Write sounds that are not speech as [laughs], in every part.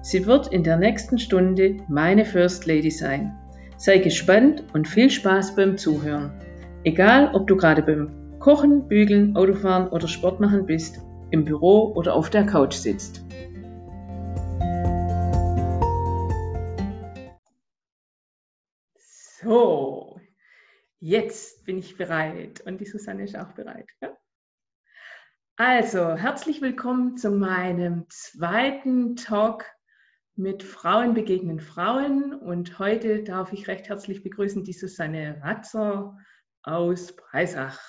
Sie wird in der nächsten Stunde meine First Lady sein. Sei gespannt und viel Spaß beim Zuhören. Egal, ob du gerade beim Kochen, Bügeln, Autofahren oder Sport machen bist, im Büro oder auf der Couch sitzt. So, jetzt bin ich bereit und die Susanne ist auch bereit. Ja? Also, herzlich willkommen zu meinem zweiten Talk mit Frauen begegnen Frauen und heute darf ich recht herzlich begrüßen die Susanne Ratzer aus Breisach.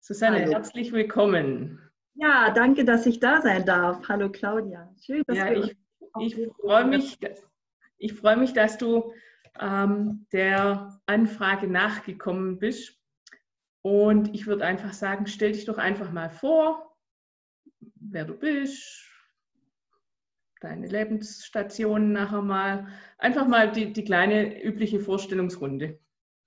Susanne, Hallo. herzlich willkommen. Ja, danke, dass ich da sein darf. Hallo Claudia. Schön, dass ja, ich, ich freue mich, ich freue mich, dass du ähm, der Anfrage nachgekommen bist. Und ich würde einfach sagen, stell dich doch einfach mal vor, wer du bist, deine Lebensstationen nachher mal. Einfach mal die, die kleine übliche Vorstellungsrunde.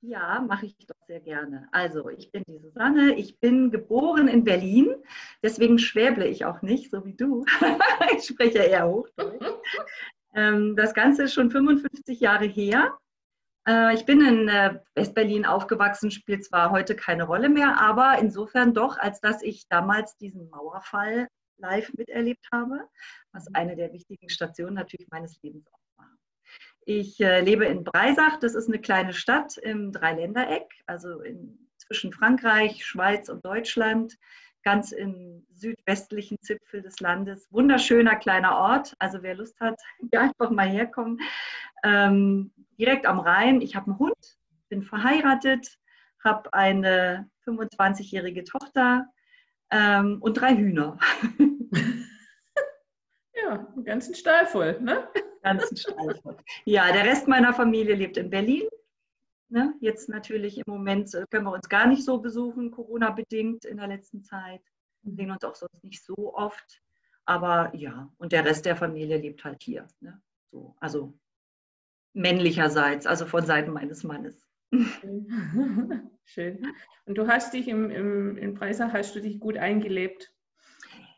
Ja, mache ich doch sehr gerne. Also, ich bin die Susanne, ich bin geboren in Berlin, deswegen schwäble ich auch nicht, so wie du. [laughs] ich spreche eher Hochdeutsch. [laughs] Ähm, das Ganze ist schon 55 Jahre her. Äh, ich bin in äh, Westberlin aufgewachsen, spielt zwar heute keine Rolle mehr, aber insofern doch, als dass ich damals diesen Mauerfall live miterlebt habe, was mhm. eine der wichtigen Stationen natürlich meines Lebens auch war. Ich äh, lebe in Breisach, das ist eine kleine Stadt im Dreiländereck, also in, zwischen Frankreich, Schweiz und Deutschland, ganz im südwestlichen Zipfel des Landes. Wunderschöner kleiner Ort, also wer Lust hat, [laughs] hier einfach mal herkommen. Ähm, direkt am Rhein, ich habe einen Hund, bin verheiratet, habe eine 25-jährige Tochter, ähm, und drei Hühner. [laughs] ja, einen ganzen Stall voll, ne? Ganzen Stall voll. Ja, der Rest meiner Familie lebt in Berlin. Ne? Jetzt natürlich im Moment äh, können wir uns gar nicht so besuchen, Corona-bedingt in der letzten Zeit. Wir sehen uns auch sonst nicht so oft. Aber ja, und der Rest der Familie lebt halt hier. Ne? So, also männlicherseits, also von Seiten meines Mannes. [laughs] Schön. Und du hast dich im, im, in Breisach, hast du dich gut eingelebt?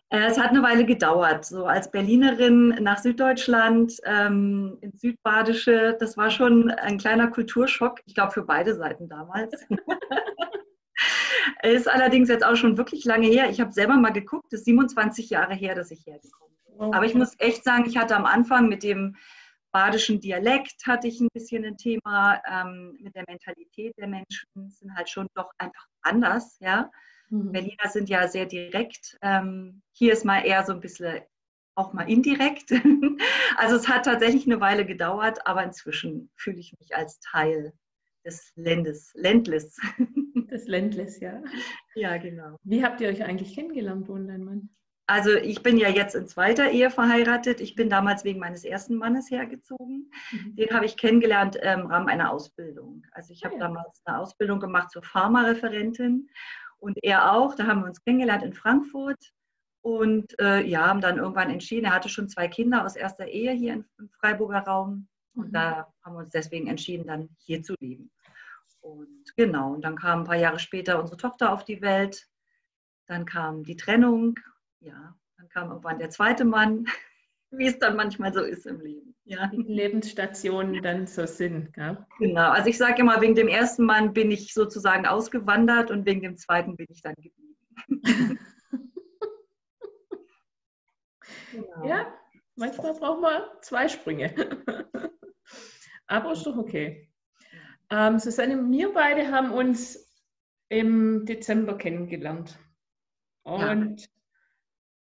Äh, es hat eine Weile gedauert. So als Berlinerin nach Süddeutschland, ähm, ins Südbadische, das war schon ein kleiner Kulturschock, ich glaube für beide Seiten damals. [laughs] ist allerdings jetzt auch schon wirklich lange her. Ich habe selber mal geguckt, es ist 27 Jahre her, dass ich hergekommen bin. Okay. Aber ich muss echt sagen, ich hatte am Anfang mit dem badischen Dialekt hatte ich ein bisschen ein Thema ähm, mit der Mentalität der Menschen, sind halt schon doch einfach anders, ja. Mhm. Berliner sind ja sehr direkt. Ähm, hier ist mal eher so ein bisschen auch mal indirekt. [laughs] also es hat tatsächlich eine Weile gedauert, aber inzwischen fühle ich mich als Teil des Landes, Ländles. [laughs] Des Ländles, ja. Ja, genau. Wie habt ihr euch eigentlich kennengelernt, du und dein Mann? Also ich bin ja jetzt in zweiter Ehe verheiratet. Ich bin damals wegen meines ersten Mannes hergezogen. Mhm. Den habe ich kennengelernt im Rahmen einer Ausbildung. Also ich habe ah, ja. damals eine Ausbildung gemacht zur Pharmareferentin und er auch. Da haben wir uns kennengelernt in Frankfurt und äh, ja, haben dann irgendwann entschieden, er hatte schon zwei Kinder aus erster Ehe hier im, im Freiburger Raum und mhm. da haben wir uns deswegen entschieden, dann hier zu leben. Und genau, und dann kam ein paar Jahre später unsere Tochter auf die Welt. Dann kam die Trennung ja, dann kam irgendwann der zweite Mann, [laughs] wie es dann manchmal so ist im Leben. Ja. Die Lebensstationen dann so sind. Gell? Genau, also ich sage immer, wegen dem ersten Mann bin ich sozusagen ausgewandert und wegen dem zweiten bin ich dann geblieben. [laughs] genau. Ja, manchmal braucht man zwei Sprünge. [laughs] Aber ist doch okay. Ähm, Susanne, wir beide haben uns im Dezember kennengelernt. Und ja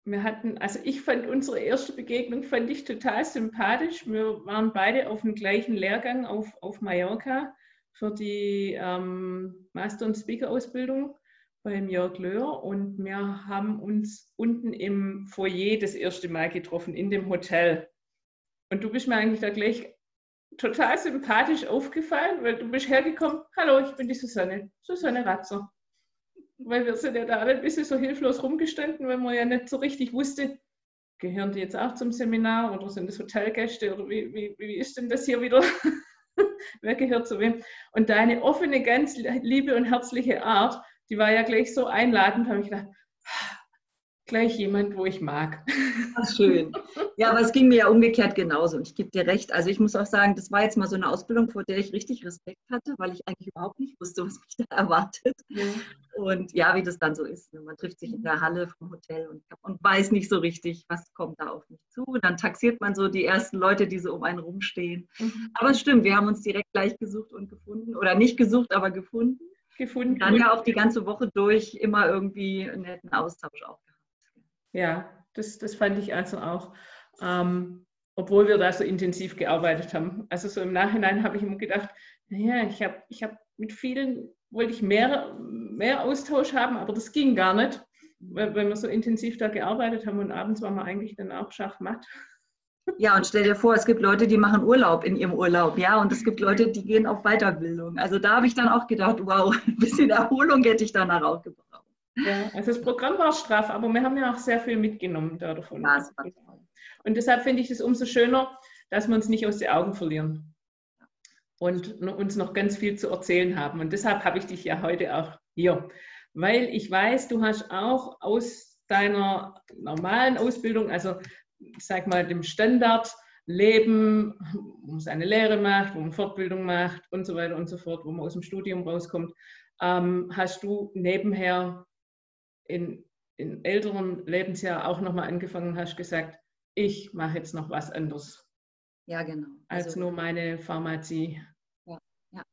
wir hatten, also ich fand unsere erste Begegnung fand ich total sympathisch. Wir waren beide auf dem gleichen Lehrgang auf, auf Mallorca für die ähm, Master- und Speaker-Ausbildung beim Jörg Löhr und wir haben uns unten im Foyer das erste Mal getroffen, in dem Hotel. Und du bist mir eigentlich da gleich total sympathisch aufgefallen, weil du bist hergekommen, hallo, ich bin die Susanne, Susanne Ratzer. Weil wir sind ja da alle ein bisschen so hilflos rumgestanden, weil man ja nicht so richtig wusste, gehören die jetzt auch zum Seminar oder sind das Hotelgäste oder wie, wie, wie ist denn das hier wieder? [laughs] Wer gehört zu wem? Und deine offene, ganz liebe und herzliche Art, die war ja gleich so einladend, habe ich gedacht, gleich jemand, wo ich mag. [laughs] Ach, schön. Ja, aber es ging mir ja umgekehrt genauso. Und ich gebe dir recht. Also ich muss auch sagen, das war jetzt mal so eine Ausbildung, vor der ich richtig Respekt hatte, weil ich eigentlich überhaupt nicht wusste, was mich [laughs] da erwartet. Ja. Und ja, wie das dann so ist. Ne? Man trifft sich in der Halle vom Hotel und, und weiß nicht so richtig, was kommt da auf mich zu. Und dann taxiert man so die ersten Leute, die so um einen rumstehen. Mhm. Aber es stimmt, wir haben uns direkt gleich gesucht und gefunden. Oder nicht gesucht, aber gefunden. Gefunden. Und dann ja auch die ganze Woche durch immer irgendwie einen netten Austausch auch ja, das, das fand ich also auch, ähm, obwohl wir da so intensiv gearbeitet haben. Also so im Nachhinein habe ich immer gedacht, naja, ich habe ich hab mit vielen, wollte ich mehr, mehr Austausch haben, aber das ging gar nicht, weil, weil wir so intensiv da gearbeitet haben und abends waren wir eigentlich dann auch schachmatt. Ja, und stell dir vor, es gibt Leute, die machen Urlaub in ihrem Urlaub, ja, und es gibt Leute, die gehen auf Weiterbildung. Also da habe ich dann auch gedacht, wow, [laughs] ein bisschen Erholung hätte ich danach auch gebraucht. Ja, also das Programm war straff, aber wir haben ja auch sehr viel mitgenommen davon. Ja, und deshalb finde ich es umso schöner, dass wir uns nicht aus den Augen verlieren und uns noch ganz viel zu erzählen haben. Und deshalb habe ich dich ja heute auch hier, weil ich weiß, du hast auch aus deiner normalen Ausbildung, also ich sag mal dem Standardleben, wo man seine Lehre macht, wo man Fortbildung macht und so weiter und so fort, wo man aus dem Studium rauskommt, ähm, hast du nebenher in, in älteren Lebensjahr auch nochmal angefangen hast, gesagt, ich mache jetzt noch was anderes. Ja, genau. Also, als nur meine Pharmazie. Ja, ja.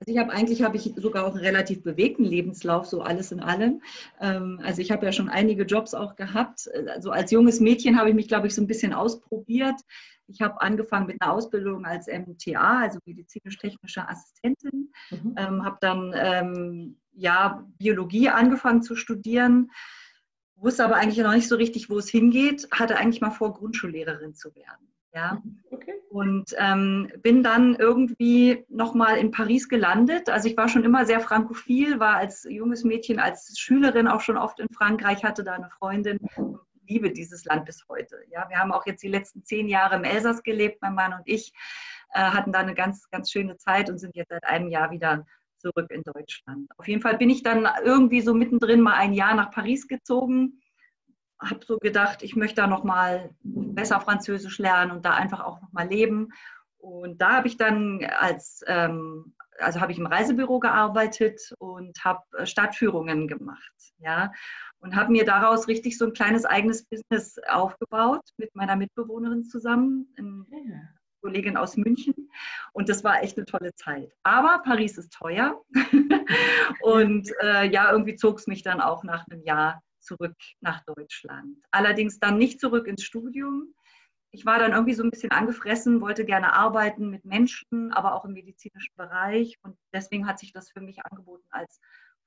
Also ich habe eigentlich habe ich sogar auch einen relativ bewegten Lebenslauf, so alles in allem. Ähm, also ich habe ja schon einige Jobs auch gehabt. Also als junges Mädchen habe ich mich, glaube ich, so ein bisschen ausprobiert. Ich habe angefangen mit einer Ausbildung als MTA, also medizinisch-technische Assistentin. Mhm. Ähm, habe dann ähm, ja, Biologie angefangen zu studieren, wusste aber eigentlich noch nicht so richtig, wo es hingeht, hatte eigentlich mal vor, Grundschullehrerin zu werden. Ja. Okay. Und ähm, bin dann irgendwie nochmal in Paris gelandet. Also ich war schon immer sehr frankophil, war als junges Mädchen, als Schülerin auch schon oft in Frankreich, hatte da eine Freundin und liebe dieses Land bis heute. Ja, wir haben auch jetzt die letzten zehn Jahre im Elsass gelebt, mein Mann und ich, äh, hatten da eine ganz, ganz schöne Zeit und sind jetzt seit einem Jahr wieder zurück in Deutschland. Auf jeden Fall bin ich dann irgendwie so mittendrin mal ein Jahr nach Paris gezogen, habe so gedacht, ich möchte da noch mal besser Französisch lernen und da einfach auch noch mal leben. Und da habe ich dann als, ähm, also habe ich im Reisebüro gearbeitet und habe äh, Stadtführungen gemacht, ja, und habe mir daraus richtig so ein kleines eigenes Business aufgebaut mit meiner Mitbewohnerin zusammen. In, Kollegin aus München und das war echt eine tolle Zeit. Aber Paris ist teuer [laughs] und äh, ja, irgendwie zog es mich dann auch nach einem Jahr zurück nach Deutschland. Allerdings dann nicht zurück ins Studium. Ich war dann irgendwie so ein bisschen angefressen, wollte gerne arbeiten mit Menschen, aber auch im medizinischen Bereich und deswegen hat sich das für mich angeboten, als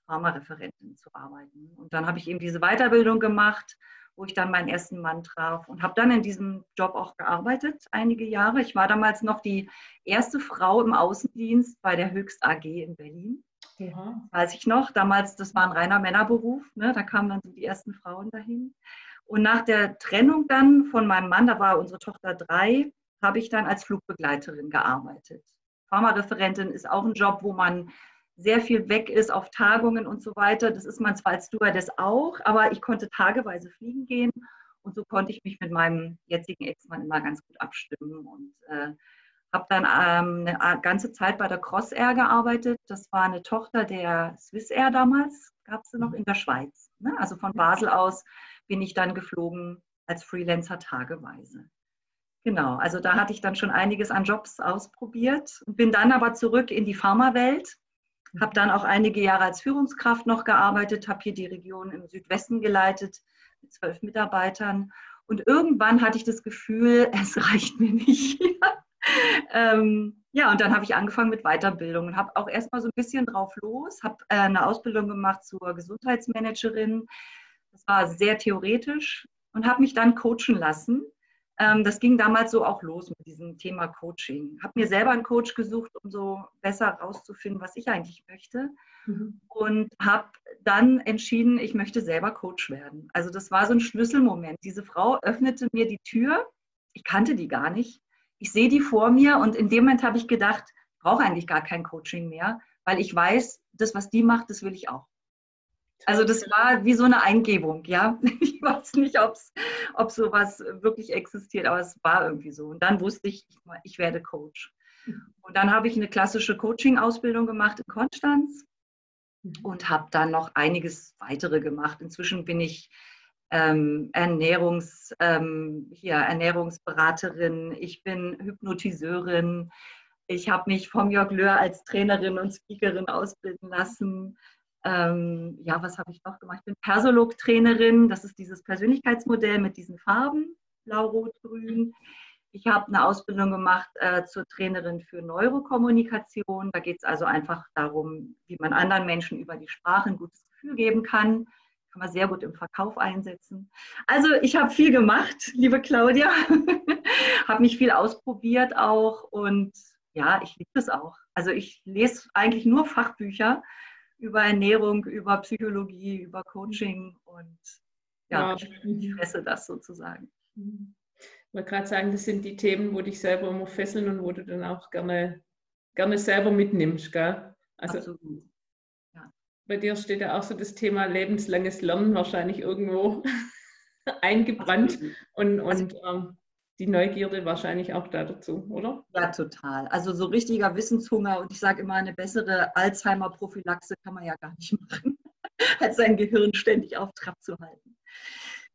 Pharmareferentin zu arbeiten. Und dann habe ich eben diese Weiterbildung gemacht wo ich dann meinen ersten Mann traf und habe dann in diesem Job auch gearbeitet, einige Jahre. Ich war damals noch die erste Frau im Außendienst bei der Höchst AG in Berlin. Ja. Weiß ich noch, damals, das war ein reiner Männerberuf, ne? da kamen dann so die ersten Frauen dahin. Und nach der Trennung dann von meinem Mann, da war unsere Tochter drei, habe ich dann als Flugbegleiterin gearbeitet. Pharmareferentin ist auch ein Job, wo man sehr viel weg ist auf Tagungen und so weiter. Das ist man zwar als Stewardess auch, aber ich konnte tageweise fliegen gehen und so konnte ich mich mit meinem jetzigen Ex-Mann immer ganz gut abstimmen und äh, habe dann ähm, eine ganze Zeit bei der Crossair gearbeitet. Das war eine Tochter der Swissair damals, gab es sie noch in der Schweiz. Ne? Also von Basel aus bin ich dann geflogen als Freelancer tageweise. Genau, also da hatte ich dann schon einiges an Jobs ausprobiert und bin dann aber zurück in die Pharmawelt habe dann auch einige Jahre als Führungskraft noch gearbeitet, habe hier die Region im Südwesten geleitet mit zwölf Mitarbeitern. Und irgendwann hatte ich das Gefühl, [laughs] es reicht mir nicht. ähm, ja, und dann habe ich angefangen mit Weiterbildung und habe auch erstmal so ein bisschen drauf los, habe äh, eine Ausbildung gemacht zur Gesundheitsmanagerin. Das war sehr theoretisch und habe mich dann coachen lassen das ging damals so auch los mit diesem Thema Coaching. Habe mir selber einen Coach gesucht, um so besser rauszufinden, was ich eigentlich möchte. Mhm. Und habe dann entschieden, ich möchte selber Coach werden. Also das war so ein Schlüsselmoment. Diese Frau öffnete mir die Tür. Ich kannte die gar nicht. Ich sehe die vor mir und in dem Moment habe ich gedacht, ich brauche eigentlich gar kein Coaching mehr, weil ich weiß, das, was die macht, das will ich auch. Also das war wie so eine Eingebung, ja. [laughs] Ich weiß nicht, ob's, ob sowas wirklich existiert, aber es war irgendwie so. Und dann wusste ich, ich werde Coach. Und dann habe ich eine klassische Coaching-Ausbildung gemacht in Konstanz mhm. und habe dann noch einiges weitere gemacht. Inzwischen bin ich ähm, Ernährungs, ähm, hier, Ernährungsberaterin, ich bin Hypnotiseurin, ich habe mich vom Jörg Löhr als Trainerin und Speakerin ausbilden lassen. Ähm, ja, was habe ich noch gemacht? Ich bin Persolog-Trainerin. Das ist dieses Persönlichkeitsmodell mit diesen Farben, blau, rot, grün. Ich habe eine Ausbildung gemacht äh, zur Trainerin für Neurokommunikation. Da geht es also einfach darum, wie man anderen Menschen über die Sprache ein gutes Gefühl geben kann. Kann man sehr gut im Verkauf einsetzen. Also ich habe viel gemacht, liebe Claudia. [laughs] habe mich viel ausprobiert auch und ja, ich liebe es auch. Also ich lese eigentlich nur Fachbücher über Ernährung, über Psychologie, über Coaching und ja, ja. Ich, ich fresse das sozusagen. Ich wollte gerade sagen, das sind die Themen, wo dich selber immer fesseln und wo du dann auch gerne, gerne selber mitnimmst. Gell? Also Absolut. Ja. Bei dir steht ja auch so das Thema lebenslanges Lernen wahrscheinlich irgendwo [laughs] eingebrannt. Absolut. Und, und also, ähm, die Neugierde wahrscheinlich auch da dazu, oder? Ja, total. Also so richtiger Wissenshunger und ich sage immer, eine bessere Alzheimer-Prophylaxe kann man ja gar nicht [laughs] machen, als sein Gehirn ständig auf Trab zu halten.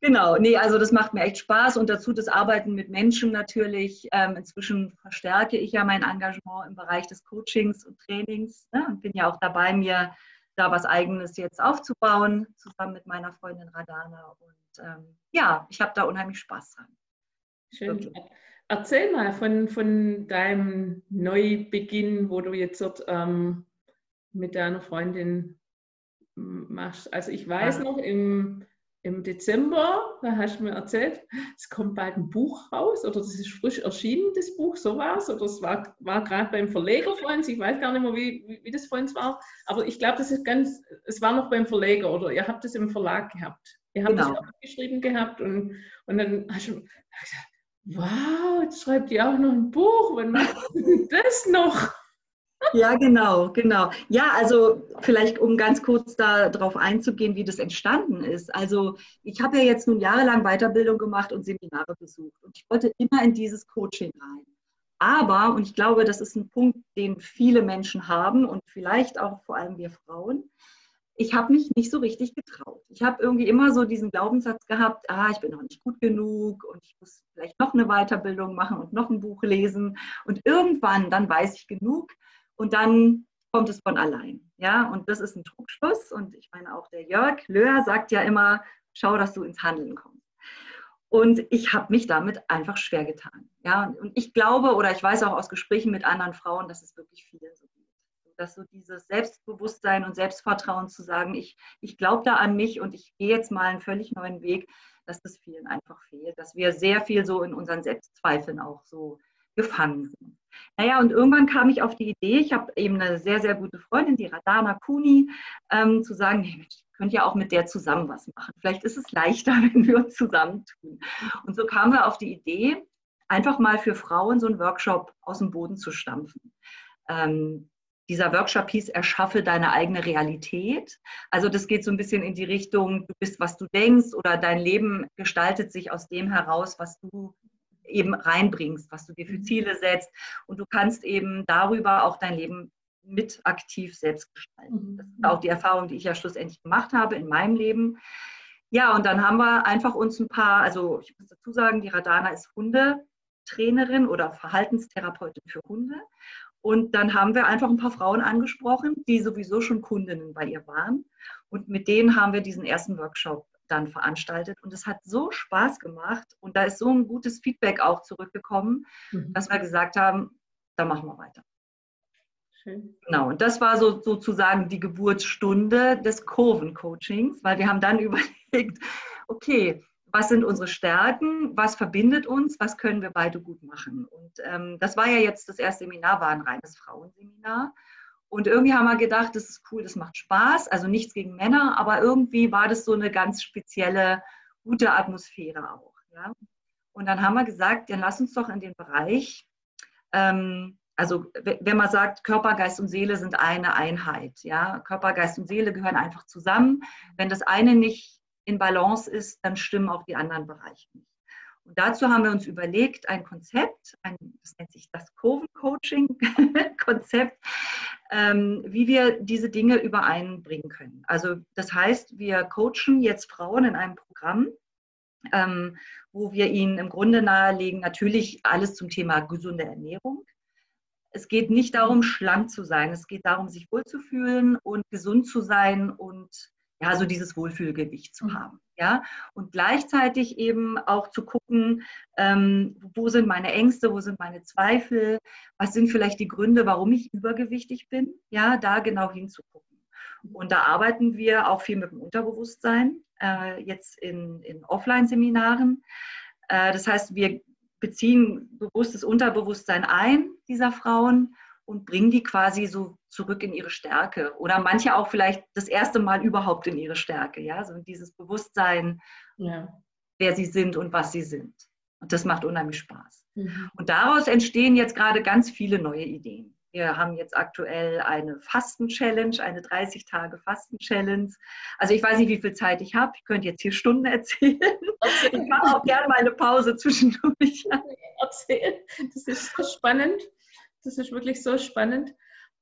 Genau, nee, also das macht mir echt Spaß und dazu das Arbeiten mit Menschen natürlich. Ähm, inzwischen verstärke ich ja mein Engagement im Bereich des Coachings und Trainings ne, und bin ja auch dabei, mir da was Eigenes jetzt aufzubauen, zusammen mit meiner Freundin Radana. Und ähm, ja, ich habe da unheimlich Spaß dran. Schön. Erzähl mal von, von deinem Neubeginn, wo du jetzt dort ähm, mit deiner Freundin machst. Also ich weiß ja. noch, im, im Dezember, da hast du mir erzählt, es kommt bald ein Buch raus oder das ist frisch erschienen, das Buch, sowas. Oder es war, war gerade beim Verleger vor uns, ich weiß gar nicht mehr, wie, wie, wie das vor uns war. Aber ich glaube, das ist ganz, es war noch beim Verleger oder ihr habt es im Verlag gehabt. Ihr habt genau. das geschrieben gehabt und, und dann hast du gesagt, wow, jetzt schreibt ihr auch noch ein Buch, wann macht das noch? Ja, genau, genau. Ja, also vielleicht um ganz kurz darauf einzugehen, wie das entstanden ist. Also ich habe ja jetzt nun jahrelang Weiterbildung gemacht und Seminare besucht und ich wollte immer in dieses Coaching rein. Aber, und ich glaube, das ist ein Punkt, den viele Menschen haben und vielleicht auch vor allem wir Frauen, ich habe mich nicht so richtig getraut. Ich habe irgendwie immer so diesen Glaubenssatz gehabt, ah, ich bin noch nicht gut genug und ich muss vielleicht noch eine Weiterbildung machen und noch ein Buch lesen. Und irgendwann, dann weiß ich genug und dann kommt es von allein. Ja, und das ist ein Trugschluss. Und ich meine, auch der Jörg Löhr sagt ja immer, schau, dass du ins Handeln kommst. Und ich habe mich damit einfach schwer getan. Ja, und ich glaube oder ich weiß auch aus Gesprächen mit anderen Frauen, dass es wirklich vielen so dass so dieses Selbstbewusstsein und Selbstvertrauen zu sagen, ich, ich glaube da an mich und ich gehe jetzt mal einen völlig neuen Weg, dass das vielen einfach fehlt, dass wir sehr viel so in unseren Selbstzweifeln auch so gefangen sind. Naja, und irgendwann kam ich auf die Idee, ich habe eben eine sehr, sehr gute Freundin, die Radana Kuni, ähm, zu sagen, hey, ich könnte ja auch mit der zusammen was machen. Vielleicht ist es leichter, [laughs] wenn wir uns zusammentun. Und so kamen wir auf die Idee, einfach mal für Frauen so einen Workshop aus dem Boden zu stampfen. Ähm, dieser Workshop hieß, erschaffe deine eigene Realität. Also das geht so ein bisschen in die Richtung, du bist, was du denkst oder dein Leben gestaltet sich aus dem heraus, was du eben reinbringst, was du dir für mhm. Ziele setzt. Und du kannst eben darüber auch dein Leben mit aktiv selbst gestalten. Mhm. Das ist auch die Erfahrung, die ich ja schlussendlich gemacht habe in meinem Leben. Ja, und dann haben wir einfach uns ein paar, also ich muss dazu sagen, die Radana ist Hundetrainerin oder Verhaltenstherapeutin für Hunde. Und dann haben wir einfach ein paar Frauen angesprochen, die sowieso schon Kundinnen bei ihr waren. Und mit denen haben wir diesen ersten Workshop dann veranstaltet. Und es hat so Spaß gemacht und da ist so ein gutes Feedback auch zurückgekommen, mhm. dass wir gesagt haben, da machen wir weiter. Schön. Genau, und das war so, sozusagen die Geburtsstunde des Kurvencoachings, weil wir haben dann [laughs] überlegt, okay, was sind unsere Stärken, was verbindet uns, was können wir beide gut machen. Und ähm, das war ja jetzt das erste Seminar, war ein reines Frauenseminar. Und irgendwie haben wir gedacht, das ist cool, das macht Spaß. Also nichts gegen Männer, aber irgendwie war das so eine ganz spezielle, gute Atmosphäre auch. Ja? Und dann haben wir gesagt, dann lass uns doch in den Bereich, ähm, also wenn man sagt, Körper, Geist und Seele sind eine Einheit. Ja? Körper, Geist und Seele gehören einfach zusammen. Wenn das eine nicht in Balance ist, dann stimmen auch die anderen Bereiche nicht. Und dazu haben wir uns überlegt, ein Konzept, ein, das nennt sich das Kurven-Coaching-Konzept, [laughs] ähm, wie wir diese Dinge übereinbringen können. Also das heißt, wir coachen jetzt Frauen in einem Programm, ähm, wo wir ihnen im Grunde nahelegen, natürlich alles zum Thema gesunde Ernährung. Es geht nicht darum, schlank zu sein. Es geht darum, sich wohlzufühlen und gesund zu sein und ja, so dieses Wohlfühlgewicht zu mhm. haben. Ja, und gleichzeitig eben auch zu gucken, ähm, wo sind meine Ängste, wo sind meine Zweifel, was sind vielleicht die Gründe, warum ich übergewichtig bin, ja, da genau hinzugucken. Und da arbeiten wir auch viel mit dem Unterbewusstsein, äh, jetzt in, in Offline-Seminaren. Äh, das heißt, wir beziehen bewusstes Unterbewusstsein ein dieser Frauen und bringen die quasi so zurück in ihre Stärke. Oder manche auch vielleicht das erste Mal überhaupt in ihre Stärke. Ja, so dieses Bewusstsein, ja. wer sie sind und was sie sind. Und das macht unheimlich Spaß. Mhm. Und daraus entstehen jetzt gerade ganz viele neue Ideen. Wir haben jetzt aktuell eine Fasten-Challenge, eine 30-Tage-Fasten-Challenge. Also ich weiß nicht, wie viel Zeit ich habe. Ich könnte jetzt hier Stunden [laughs] erzählen. Okay. Ich mache auch gerne mal eine Pause zwischendurch. [laughs] Erzählen. Das ist so spannend. Das ist wirklich so spannend.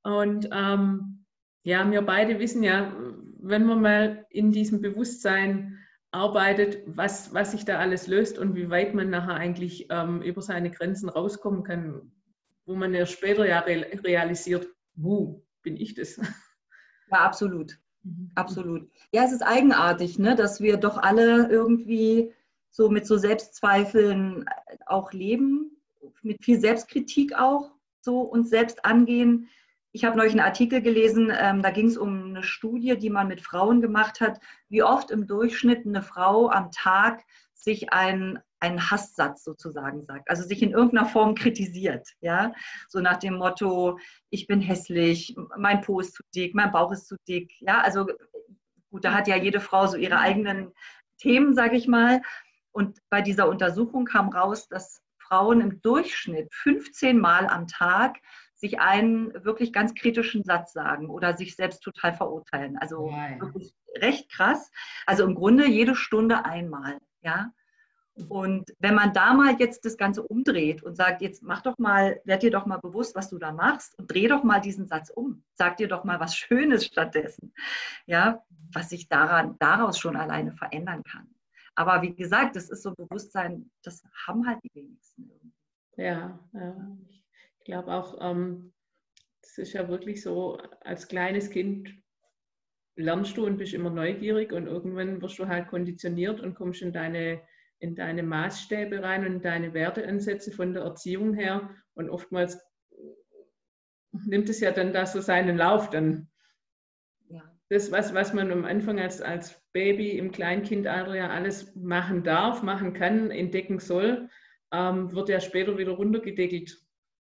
Und ähm, ja, wir beide wissen ja, wenn man mal in diesem Bewusstsein arbeitet, was, was sich da alles löst und wie weit man nachher eigentlich ähm, über seine Grenzen rauskommen kann, wo man ja später ja realisiert, wo bin ich das? Ja, absolut. Mhm. Absolut. Ja, es ist eigenartig, ne, dass wir doch alle irgendwie so mit so Selbstzweifeln auch leben, mit viel Selbstkritik auch so uns selbst angehen. Ich habe neulich einen Artikel gelesen, ähm, da ging es um eine Studie, die man mit Frauen gemacht hat, wie oft im Durchschnitt eine Frau am Tag sich einen, einen Hasssatz sozusagen sagt, also sich in irgendeiner Form kritisiert, ja, so nach dem Motto, ich bin hässlich, mein Po ist zu dick, mein Bauch ist zu dick, ja, also gut, da hat ja jede Frau so ihre eigenen Themen, sage ich mal. Und bei dieser Untersuchung kam raus, dass Frauen im Durchschnitt 15 Mal am Tag sich einen wirklich ganz kritischen Satz sagen oder sich selbst total verurteilen. Also ja, wirklich recht krass. Also im Grunde jede Stunde einmal, ja. Und wenn man da mal jetzt das Ganze umdreht und sagt, jetzt mach doch mal, werd dir doch mal bewusst, was du da machst und dreh doch mal diesen Satz um. Sag dir doch mal was [laughs] Schönes stattdessen. Ja, was sich daran, daraus schon alleine verändern kann. Aber wie gesagt, das ist so ein Bewusstsein, das haben halt die wenigsten. Ja, ja. ich glaube auch, ähm, das ist ja wirklich so, als kleines Kind lernst du und bist immer neugierig und irgendwann wirst du halt konditioniert und kommst in deine, in deine Maßstäbe rein und deine Werteansätze von der Erziehung her und oftmals nimmt es ja dann da so seinen Lauf. Dann das, was, was man am Anfang als, als Baby im Kleinkindalter ja alles machen darf, machen kann, entdecken soll, ähm, wird ja später wieder runtergedeckelt,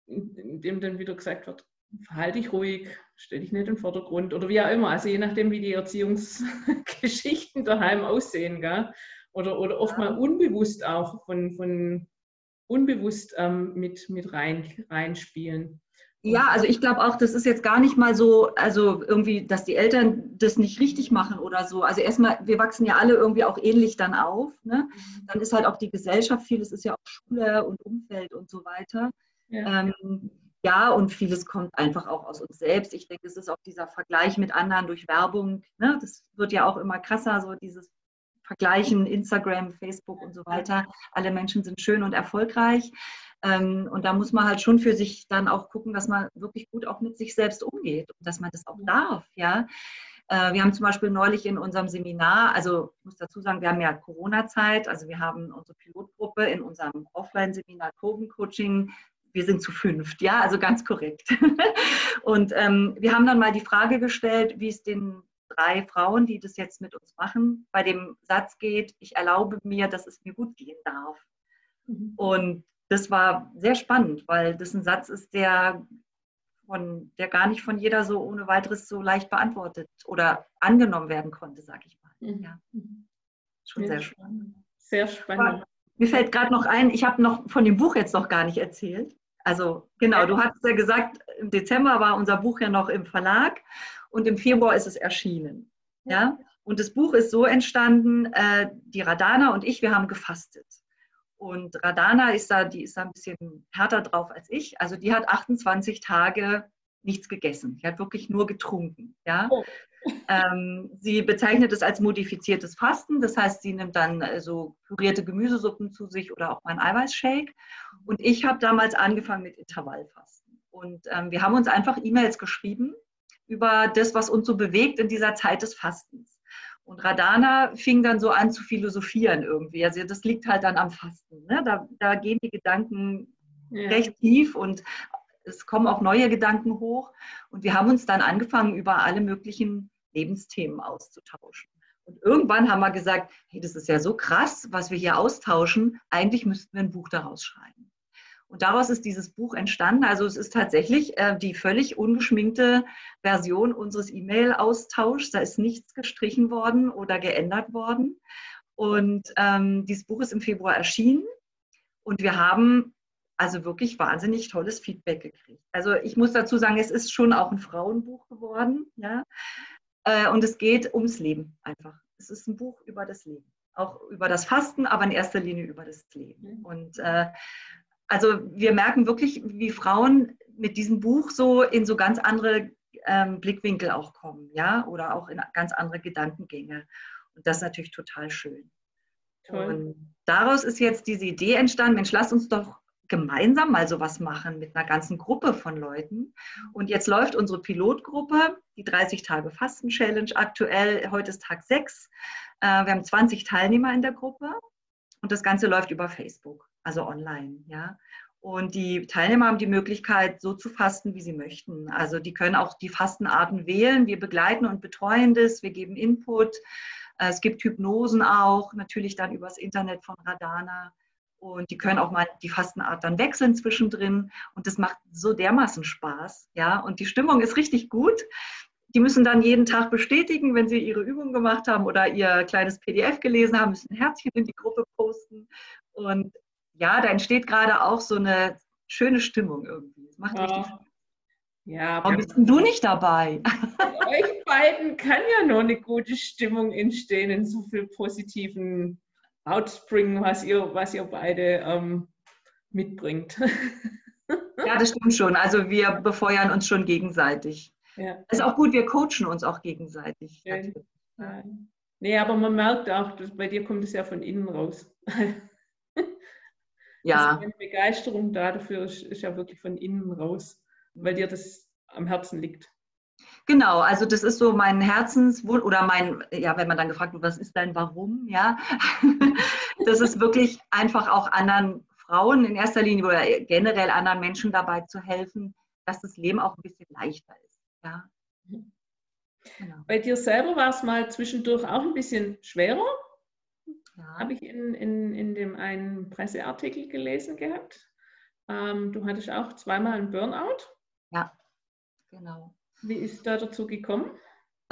indem dann wieder gesagt wird, verhalte dich ruhig, stell dich nicht in den Vordergrund oder wie auch immer. Also je nachdem, wie die Erziehungsgeschichten [laughs] daheim aussehen. Gell? Oder, oder oft mal unbewusst auch von, von unbewusst ähm, mit, mit rein, reinspielen. Ja, also ich glaube auch, das ist jetzt gar nicht mal so, also irgendwie, dass die Eltern das nicht richtig machen oder so. Also erstmal, wir wachsen ja alle irgendwie auch ähnlich dann auf. Ne? Mhm. Dann ist halt auch die Gesellschaft viel, es ist ja auch Schule und Umfeld und so weiter. Ja. Ähm, ja, und vieles kommt einfach auch aus uns selbst. Ich denke, es ist auch dieser Vergleich mit anderen durch Werbung. Ne? Das wird ja auch immer krasser, so dieses Vergleichen, Instagram, Facebook und so weiter. Alle Menschen sind schön und erfolgreich. Ähm, und da muss man halt schon für sich dann auch gucken, dass man wirklich gut auch mit sich selbst umgeht und dass man das auch darf, ja. Äh, wir haben zum Beispiel neulich in unserem Seminar, also ich muss dazu sagen, wir haben ja Corona-Zeit, also wir haben unsere Pilotgruppe in unserem Offline-Seminar Kurven-Coaching wir sind zu fünft, ja, also ganz korrekt. [laughs] Und ähm, wir haben dann mal die Frage gestellt, wie es den drei Frauen, die das jetzt mit uns machen, bei dem Satz geht, ich erlaube mir, dass es mir gut gehen darf. Mhm. Und das war sehr spannend, weil das ein Satz ist, der, von, der gar nicht von jeder so ohne weiteres so leicht beantwortet oder angenommen werden konnte, sage ich mal. Mhm. Ja. Schon sehr, sehr spannend. Sehr spannend. Aber mir fällt gerade noch ein, ich habe noch von dem Buch jetzt noch gar nicht erzählt. Also genau, du hast ja gesagt, im Dezember war unser Buch ja noch im Verlag und im Februar ist es erschienen. Ja? Und das Buch ist so entstanden, äh, die Radana und ich, wir haben gefastet. Und Radana ist da, die ist da ein bisschen härter drauf als ich. Also die hat 28 Tage nichts gegessen. Die hat wirklich nur getrunken. Ja? Oh. Ähm, sie bezeichnet es als modifiziertes Fasten. Das heißt, sie nimmt dann äh, so pürierte Gemüsesuppen zu sich oder auch mal einen Eiweißshake. Und ich habe damals angefangen mit Intervallfasten. Und ähm, wir haben uns einfach E-Mails geschrieben über das, was uns so bewegt in dieser Zeit des Fastens. Und Radana fing dann so an zu philosophieren irgendwie. Also das liegt halt dann am Fasten. Ne? Da, da gehen die Gedanken ja. recht tief und es kommen auch neue Gedanken hoch. Und wir haben uns dann angefangen, über alle möglichen Lebensthemen auszutauschen. Und irgendwann haben wir gesagt, hey, das ist ja so krass, was wir hier austauschen. Eigentlich müssten wir ein Buch daraus schreiben. Und daraus ist dieses Buch entstanden. Also es ist tatsächlich äh, die völlig ungeschminkte Version unseres E-Mail-Austauschs. Da ist nichts gestrichen worden oder geändert worden. Und ähm, dieses Buch ist im Februar erschienen. Und wir haben also wirklich wahnsinnig tolles Feedback gekriegt. Also ich muss dazu sagen, es ist schon auch ein Frauenbuch geworden. Ja? Äh, und es geht ums Leben einfach. Es ist ein Buch über das Leben. Auch über das Fasten, aber in erster Linie über das Leben. Mhm. Und äh, also wir merken wirklich, wie Frauen mit diesem Buch so in so ganz andere ähm, Blickwinkel auch kommen, ja, oder auch in ganz andere Gedankengänge. Und das ist natürlich total schön. Toll. Und daraus ist jetzt diese Idee entstanden, Mensch, lass uns doch gemeinsam mal sowas machen mit einer ganzen Gruppe von Leuten. Und jetzt läuft unsere Pilotgruppe, die 30 Tage Fasten Challenge aktuell. Heute ist Tag 6. Äh, wir haben 20 Teilnehmer in der Gruppe und das Ganze läuft über Facebook, also online. Ja. Und die Teilnehmer haben die Möglichkeit, so zu fasten, wie sie möchten. Also die können auch die Fastenarten wählen. Wir begleiten und betreuen das. Wir geben Input. Äh, es gibt Hypnosen auch, natürlich dann übers Internet von Radana. Und die können auch mal die Fastenart dann wechseln zwischendrin. Und das macht so dermaßen Spaß. Ja, und die Stimmung ist richtig gut. Die müssen dann jeden Tag bestätigen, wenn sie ihre Übung gemacht haben oder ihr kleines PDF gelesen haben, müssen ein Herzchen in die Gruppe posten. Und ja, da entsteht gerade auch so eine schöne Stimmung irgendwie. Es macht ja. richtig Spaß. Ja, Warum bist du nicht dabei? Bei [laughs] euch beiden kann ja nur eine gute Stimmung entstehen in so viel positiven outspringen, was ihr, was ihr beide ähm, mitbringt. [laughs] Ja, das stimmt schon. Also wir befeuern uns schon gegenseitig. Ja. Ist auch gut, wir coachen uns auch gegenseitig. Ja. Nee, aber man merkt auch, dass bei dir kommt es ja von innen raus. [laughs] Ja. Also die Begeisterung dafür ist, ist ja wirklich von innen raus, weil dir das am Herzen liegt. Genau, also das ist so mein Herzenswunsch oder mein, ja, wenn man dann gefragt wird, was ist dein Warum, ja, [laughs] das ist wirklich einfach auch anderen Frauen in erster Linie oder generell anderen Menschen dabei zu helfen, dass das Leben auch ein bisschen leichter ist, ja. Genau. Bei dir selber war es mal zwischendurch auch ein bisschen schwerer, ja. habe ich in, in, in dem einen Presseartikel gelesen gehabt. Ähm, du hattest auch zweimal einen Burnout. Ja, genau. Wie ist da dazu gekommen?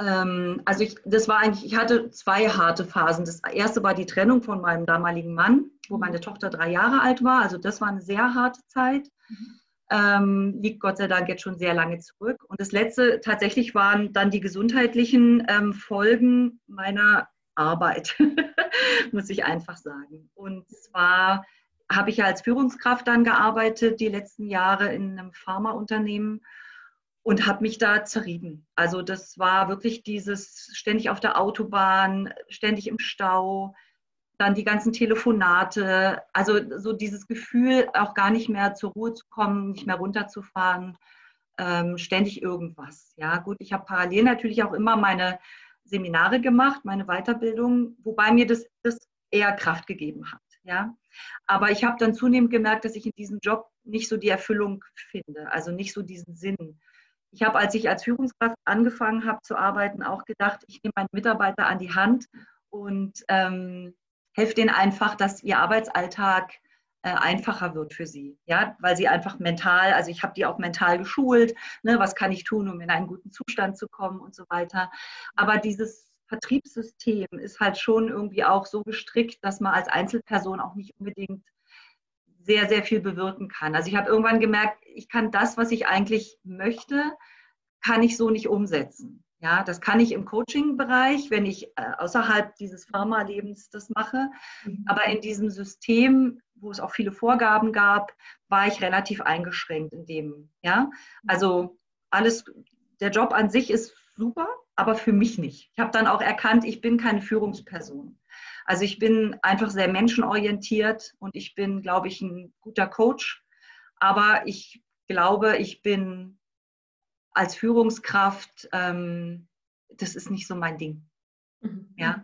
Ähm, also ich, das war eigentlich, ich hatte zwei harte Phasen. Das erste war die Trennung von meinem damaligen Mann, wo meine mhm. Tochter drei Jahre alt war. Also das war eine sehr harte Zeit. Mhm. Ähm, liegt Gott sei Dank jetzt schon sehr lange zurück. Und das letzte tatsächlich waren dann die gesundheitlichen ähm, Folgen meiner Arbeit, [laughs] muss ich einfach sagen. Und zwar habe ich ja als Führungskraft dann gearbeitet, die letzten Jahre in einem Pharmaunternehmen und habe mich da zerrieben. Also das war wirklich dieses ständig auf der Autobahn, ständig im Stau, dann die ganzen Telefonate, also so dieses Gefühl, auch gar nicht mehr zur Ruhe zu kommen, nicht mehr runterzufahren, ähm, ständig irgendwas. Ja, gut, ich habe parallel natürlich auch immer meine Seminare gemacht, meine Weiterbildung, wobei mir das, das eher Kraft gegeben hat. Ja, aber ich habe dann zunehmend gemerkt, dass ich in diesem Job nicht so die Erfüllung finde, also nicht so diesen Sinn ich habe, als ich als Führungskraft angefangen habe zu arbeiten, auch gedacht, ich nehme meine Mitarbeiter an die Hand und ähm, helfe denen einfach, dass ihr Arbeitsalltag einfacher wird für sie. Ja, weil sie einfach mental, also ich habe die auch mental geschult, ne, was kann ich tun, um in einen guten Zustand zu kommen und so weiter. Aber dieses Vertriebssystem ist halt schon irgendwie auch so gestrickt, dass man als Einzelperson auch nicht unbedingt sehr, sehr viel bewirken kann. Also ich habe irgendwann gemerkt, ich kann das, was ich eigentlich möchte, kann ich so nicht umsetzen. Ja, das kann ich im Coaching-Bereich, wenn ich äh, außerhalb dieses Pharmalebens das mache. Mhm. Aber in diesem System, wo es auch viele Vorgaben gab, war ich relativ eingeschränkt in dem. Ja, also alles, der Job an sich ist super, aber für mich nicht. Ich habe dann auch erkannt, ich bin keine Führungsperson. Also ich bin einfach sehr menschenorientiert und ich bin, glaube ich, ein guter Coach. Aber ich glaube, ich bin als Führungskraft, ähm, das ist nicht so mein Ding. Mhm. Ja.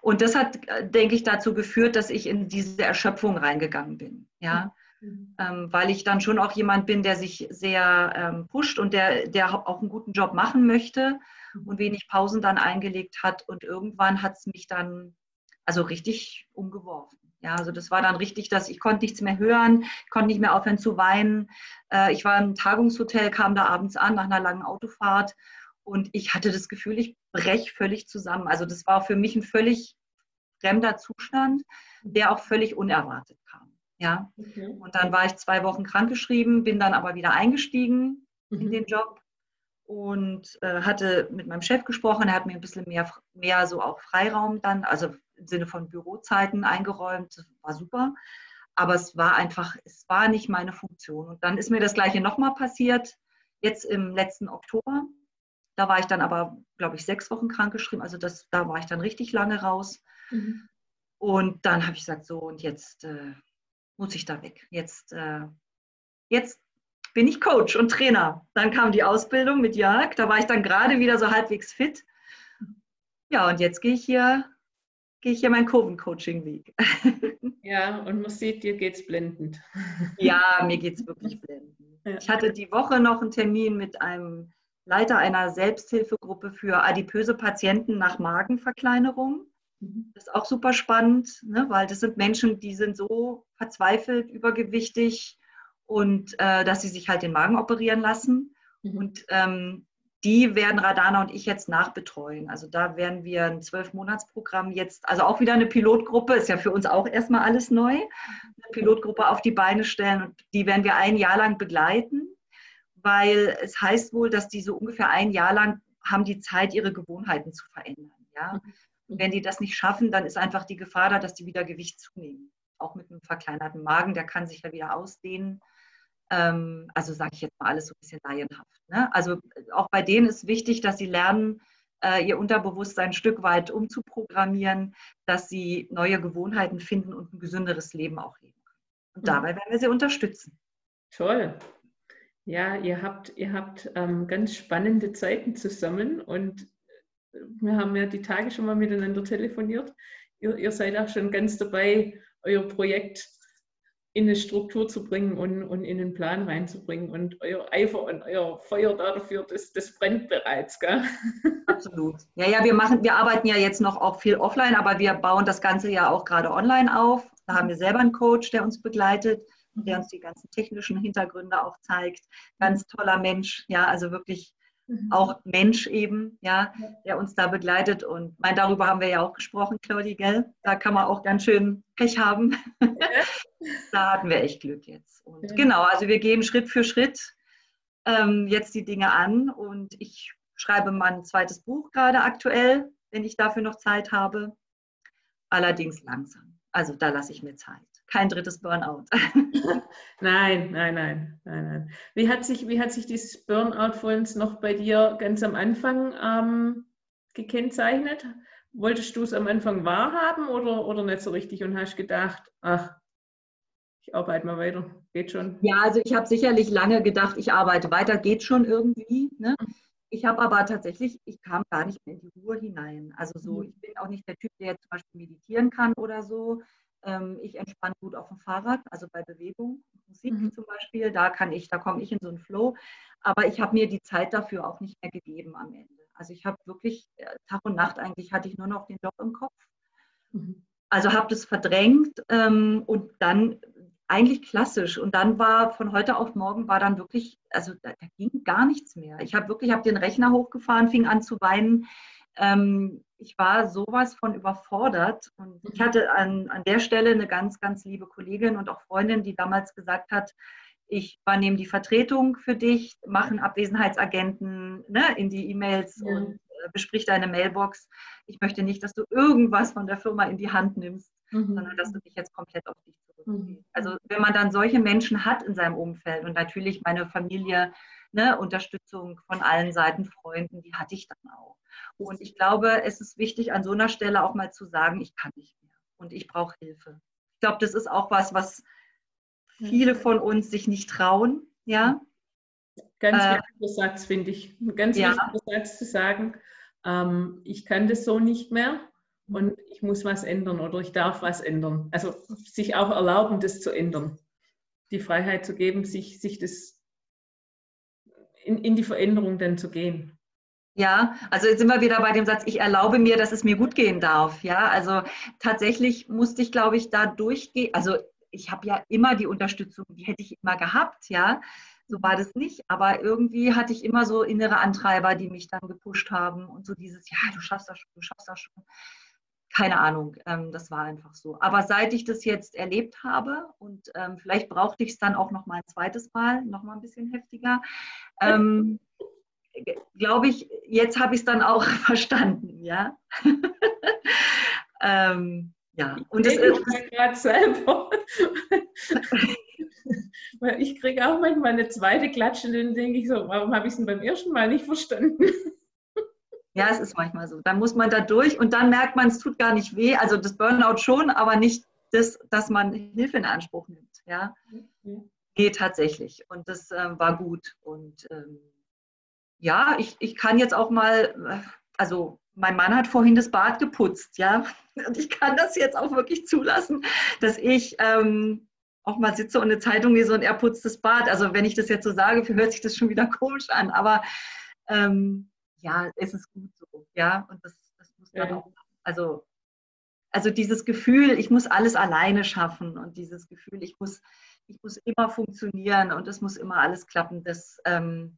Und das hat, denke ich, dazu geführt, dass ich in diese Erschöpfung reingegangen bin. Ja. Mhm. Ähm, weil ich dann schon auch jemand bin, der sich sehr ähm, pusht und der, der auch einen guten Job machen möchte mhm. und wenig Pausen dann eingelegt hat. Und irgendwann hat es mich dann also richtig umgeworfen. Ja, also das war dann richtig, dass ich konnte nichts mehr hören, konnte nicht mehr aufhören zu weinen. Äh, ich war im Tagungshotel, kam da abends an nach einer langen Autofahrt und ich hatte das Gefühl, ich breche völlig zusammen. Also das war für mich ein völlig fremder Zustand, der auch völlig unerwartet kam. Ja, okay. und dann war ich zwei Wochen krankgeschrieben, bin dann aber wieder eingestiegen mhm. in den Job und äh, hatte mit meinem Chef gesprochen. Er hat mir ein bisschen mehr, mehr so auch Freiraum dann, also im Sinne von Bürozeiten eingeräumt. Das war super. Aber es war einfach, es war nicht meine Funktion. Und dann ist mir das Gleiche nochmal passiert, jetzt im letzten Oktober. Da war ich dann aber, glaube ich, sechs Wochen krankgeschrieben. Also das, da war ich dann richtig lange raus. Mhm. Und dann habe ich gesagt, so, und jetzt äh, muss ich da weg. Jetzt, äh, jetzt bin ich Coach und Trainer. Dann kam die Ausbildung mit Jörg. Da war ich dann gerade wieder so halbwegs fit. Ja, und jetzt gehe ich hier gehe ich ja meinen Kurven-Coaching-Weg. [laughs] Ja, und man sieht, dir geht es blendend. Ja, mir geht es wirklich blendend. Ja. Ich hatte die Woche noch einen Termin mit einem Leiter einer Selbsthilfegruppe für adipöse Patienten nach Magenverkleinerung. Mhm. Das ist auch super spannend, ne? weil das sind Menschen, die sind so verzweifelt, übergewichtig und äh, dass sie sich halt den Magen operieren lassen. Mhm. Und ähm, die werden Radana und ich jetzt nachbetreuen. Also da werden wir ein Zwölf-Monats-Programm jetzt, also auch wieder eine Pilotgruppe, ist ja für uns auch erstmal alles neu, eine Pilotgruppe auf die Beine stellen und die werden wir ein Jahr lang begleiten, weil es heißt wohl, dass die so ungefähr ein Jahr lang haben die Zeit, ihre Gewohnheiten zu verändern. Ja? Und wenn die das nicht schaffen, dann ist einfach die Gefahr da, dass die wieder Gewicht zunehmen. Auch mit einem verkleinerten Magen, der kann sich ja wieder ausdehnen. Ähm, also sage ich jetzt mal alles so ein bisschen laienhaft. Ne? Also auch bei denen ist wichtig, dass sie lernen, äh, ihr Unterbewusstsein ein Stück weit umzuprogrammieren, dass sie neue Gewohnheiten finden und ein gesünderes Leben auch leben können. Und mhm. dabei werden wir sie unterstützen. Toll. Ja, ihr habt, ihr habt ähm, ganz spannende Zeiten zusammen und wir haben ja die Tage schon mal miteinander telefoniert. Ihr, ihr seid auch schon ganz dabei, euer Projekt in eine Struktur zu bringen und, und in den Plan reinzubringen. Und euer Eifer und euer Feuer dafür, das, das brennt bereits. Gell? [laughs] Absolut. Ja, ja, wir machen, wir arbeiten ja jetzt noch auch viel offline, aber wir bauen das Ganze ja auch gerade online auf. Da haben wir selber einen Coach, der uns begleitet, der uns die ganzen technischen Hintergründe auch zeigt. Ganz toller Mensch, ja, also wirklich Mhm. auch Mensch eben, ja, der uns da begleitet. Und mein, darüber haben wir ja auch gesprochen, Claudie, gell? Da kann man auch ganz schön Pech haben. [laughs] Da hatten wir echt Glück jetzt. Und ja. genau, also wir gehen Schritt für Schritt ähm, jetzt die Dinge an und ich schreibe mein zweites Buch gerade aktuell, wenn ich dafür noch Zeit habe. Allerdings langsam. Also da lasse ich mir Zeit kein drittes Burnout. [laughs] nein, nein, nein, nein, nein. Wie hat sich, wie hat sich dieses Burnout vor uns noch bei dir ganz am Anfang ähm, gekennzeichnet? Wolltest du es am Anfang wahrhaben oder, oder nicht so richtig und hast gedacht, ach, ich arbeite mal weiter, geht schon? Ja, also ich habe sicherlich lange gedacht, ich arbeite weiter, geht schon irgendwie. Ne? Ich habe aber tatsächlich, ich kam gar nicht mehr in die Ruhe hinein. Also so, mhm. ich bin auch nicht der Typ, der zum Beispiel meditieren kann oder so. Ähm, ich entspanne gut auf dem Fahrrad, also bei Bewegung, Musik mhm. zum Beispiel. Da kann ich, da komme ich in so einen Flow. aber ich habe mir die Zeit dafür auch nicht mehr gegeben am Ende. Also ich habe wirklich äh, Tag und Nacht eigentlich hatte ich nur noch den Job im Kopf. Mhm. Also habe das verdrängt ähm, und dann eigentlich klassisch. Und dann war von heute auf morgen war dann wirklich, also da, da ging gar nichts mehr. Ich habe wirklich, habe den Rechner hochgefahren, fing an zu weinen. Ähm, ich war sowas von überfordert. Und ich hatte an, an der Stelle eine ganz, ganz liebe Kollegin und auch Freundin, die damals gesagt hat, ich übernehme die Vertretung für dich, mache einen Abwesenheitsagenten ne, in die E-Mails ja. und äh, besprich deine Mailbox. Ich möchte nicht, dass du irgendwas von der Firma in die Hand nimmst, mhm. sondern dass du dich jetzt komplett auf dich zurückziehst. Mhm. Also wenn man dann solche Menschen hat in seinem Umfeld und natürlich meine Familie, ne, Unterstützung von allen Seiten, Freunden, die hatte ich dann auch. Und ich glaube, es ist wichtig, an so einer Stelle auch mal zu sagen, ich kann nicht mehr und ich brauche Hilfe. Ich glaube, das ist auch was, was viele von uns sich nicht trauen. Ja? Ganz äh, wichtiger Satz, finde ich. Ganz ja. wichtiger Satz zu sagen, ähm, ich kann das so nicht mehr und ich muss was ändern oder ich darf was ändern. Also sich auch erlauben, das zu ändern. Die Freiheit zu geben, sich, sich das in, in die Veränderung dann zu gehen. Ja, also jetzt sind wir wieder bei dem Satz, ich erlaube mir, dass es mir gut gehen darf. Ja, also tatsächlich musste ich, glaube ich, da durchgehen. Also ich habe ja immer die Unterstützung, die hätte ich immer gehabt, ja. So war das nicht, aber irgendwie hatte ich immer so innere Antreiber, die mich dann gepusht haben und so dieses, ja, du schaffst das schon, du schaffst das schon. Keine Ahnung, ähm, das war einfach so. Aber seit ich das jetzt erlebt habe und ähm, vielleicht brauchte ich es dann auch noch mal ein zweites Mal, noch mal ein bisschen heftiger, ähm, glaube ich, jetzt habe ich es dann auch [laughs] verstanden, ja. [laughs] ähm, ja, und das ist gerade selber. [laughs] Weil ich kriege auch manchmal eine zweite Klatsche, dann denke ich so, warum habe ich es denn beim ersten Mal nicht verstanden? Ja, es ist manchmal so. Dann muss man da durch und dann merkt man, es tut gar nicht weh. Also das Burnout schon, aber nicht das, dass man Hilfe in Anspruch nimmt. Ja, nee, tatsächlich. Und das ähm, war gut. Und ähm, ja, ich, ich kann jetzt auch mal, also mein Mann hat vorhin das Bad geputzt, ja. Und ich kann das jetzt auch wirklich zulassen, dass ich ähm, auch mal sitze und eine Zeitung lese und er putzt das Bad. Also wenn ich das jetzt so sage, [laughs] hört sich das schon wieder komisch an. Aber ähm, ja, es ist gut so, ja. Und das, das muss dann ja. auch, also, also dieses Gefühl, ich muss alles alleine schaffen und dieses Gefühl, ich muss, ich muss immer funktionieren und es muss immer alles klappen, das ähm,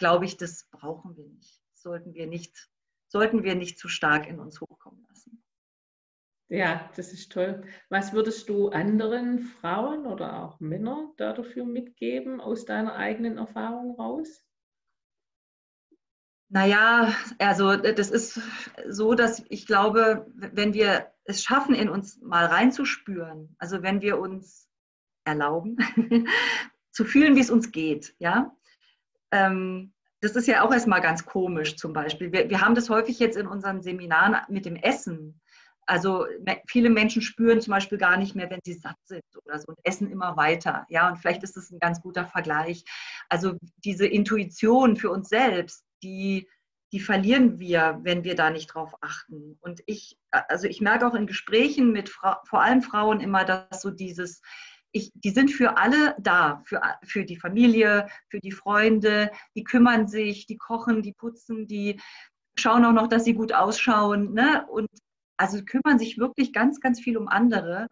glaube ich, das brauchen wir nicht. Sollten wir nicht sollten wir nicht zu stark in uns hochkommen lassen. Ja, das ist toll. Was würdest du anderen Frauen oder auch Männern dafür mitgeben aus deiner eigenen Erfahrung raus? Naja, also das ist so, dass ich glaube, wenn wir es schaffen, in uns mal reinzuspüren, also wenn wir uns erlauben, [laughs] zu fühlen, wie es uns geht, ja, ähm, das ist ja auch erstmal ganz komisch zum Beispiel. Wir, wir haben das häufig jetzt in unseren Seminaren mit dem Essen. Also viele Menschen spüren zum Beispiel gar nicht mehr, wenn sie satt sind oder so und essen immer weiter. Ja, und vielleicht ist das ein ganz guter Vergleich. Also diese Intuition für uns selbst, die, die verlieren wir, wenn wir da nicht drauf achten. Und ich, also ich merke auch in Gesprächen mit Fra vor allem Frauen immer, dass so dieses, ich, die sind für alle da, für, für die Familie, für die Freunde, die kümmern sich, die kochen, die putzen, die schauen auch noch, dass sie gut ausschauen. Ne? Und also kümmern sich wirklich ganz, ganz viel um andere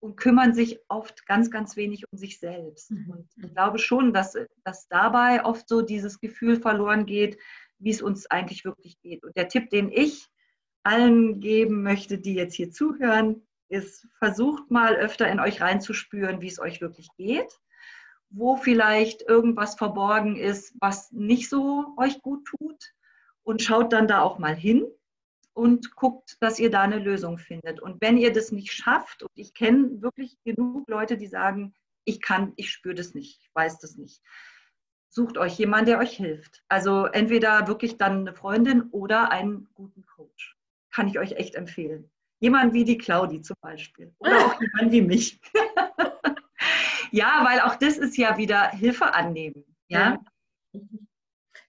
und kümmern sich oft ganz, ganz wenig um sich selbst. Mhm. Und ich glaube schon, dass, dass dabei oft so dieses Gefühl verloren geht, wie es uns eigentlich wirklich geht. Und der Tipp, den ich allen geben möchte, die jetzt hier zuhören, ist, versucht mal öfter in euch reinzuspüren, wie es euch wirklich geht, wo vielleicht irgendwas verborgen ist, was nicht so euch gut tut und schaut dann da auch mal hin und guckt, dass ihr da eine Lösung findet. Und wenn ihr das nicht schafft, und ich kenne wirklich genug Leute, die sagen, ich kann, ich spüre das nicht, ich weiß das nicht. Sucht euch jemanden, der euch hilft. Also entweder wirklich dann eine Freundin oder einen guten Coach. Kann ich euch echt empfehlen. Jemand wie die Claudi zum Beispiel. Oder [laughs] auch jemand wie mich. [laughs] ja, weil auch das ist ja wieder Hilfe annehmen. Ja. ja.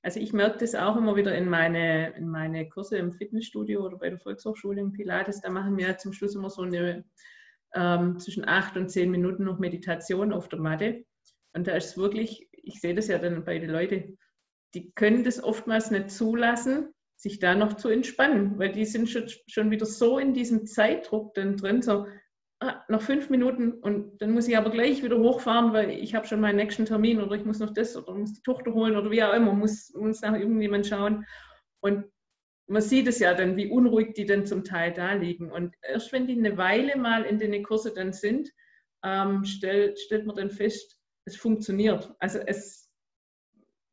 Also ich merke das auch immer wieder in meine, in meine Kurse im Fitnessstudio oder bei der Volkshochschule im Pilates. Da machen wir zum Schluss immer so eine ähm, zwischen acht und zehn Minuten noch Meditation auf der Matte. Und da ist es wirklich, ich sehe das ja dann bei den Leuten, die können das oftmals nicht zulassen, sich da noch zu entspannen, weil die sind schon, schon wieder so in diesem Zeitdruck dann drin, so ah, noch fünf Minuten und dann muss ich aber gleich wieder hochfahren, weil ich habe schon meinen nächsten Termin oder ich muss noch das oder muss die Tochter holen oder wie auch immer, muss, muss nach irgendjemand schauen. Und man sieht es ja dann, wie unruhig die dann zum Teil da liegen. Und erst wenn die eine Weile mal in den Kurse dann sind, ähm, stellt, stellt man dann fest, es funktioniert. Also es,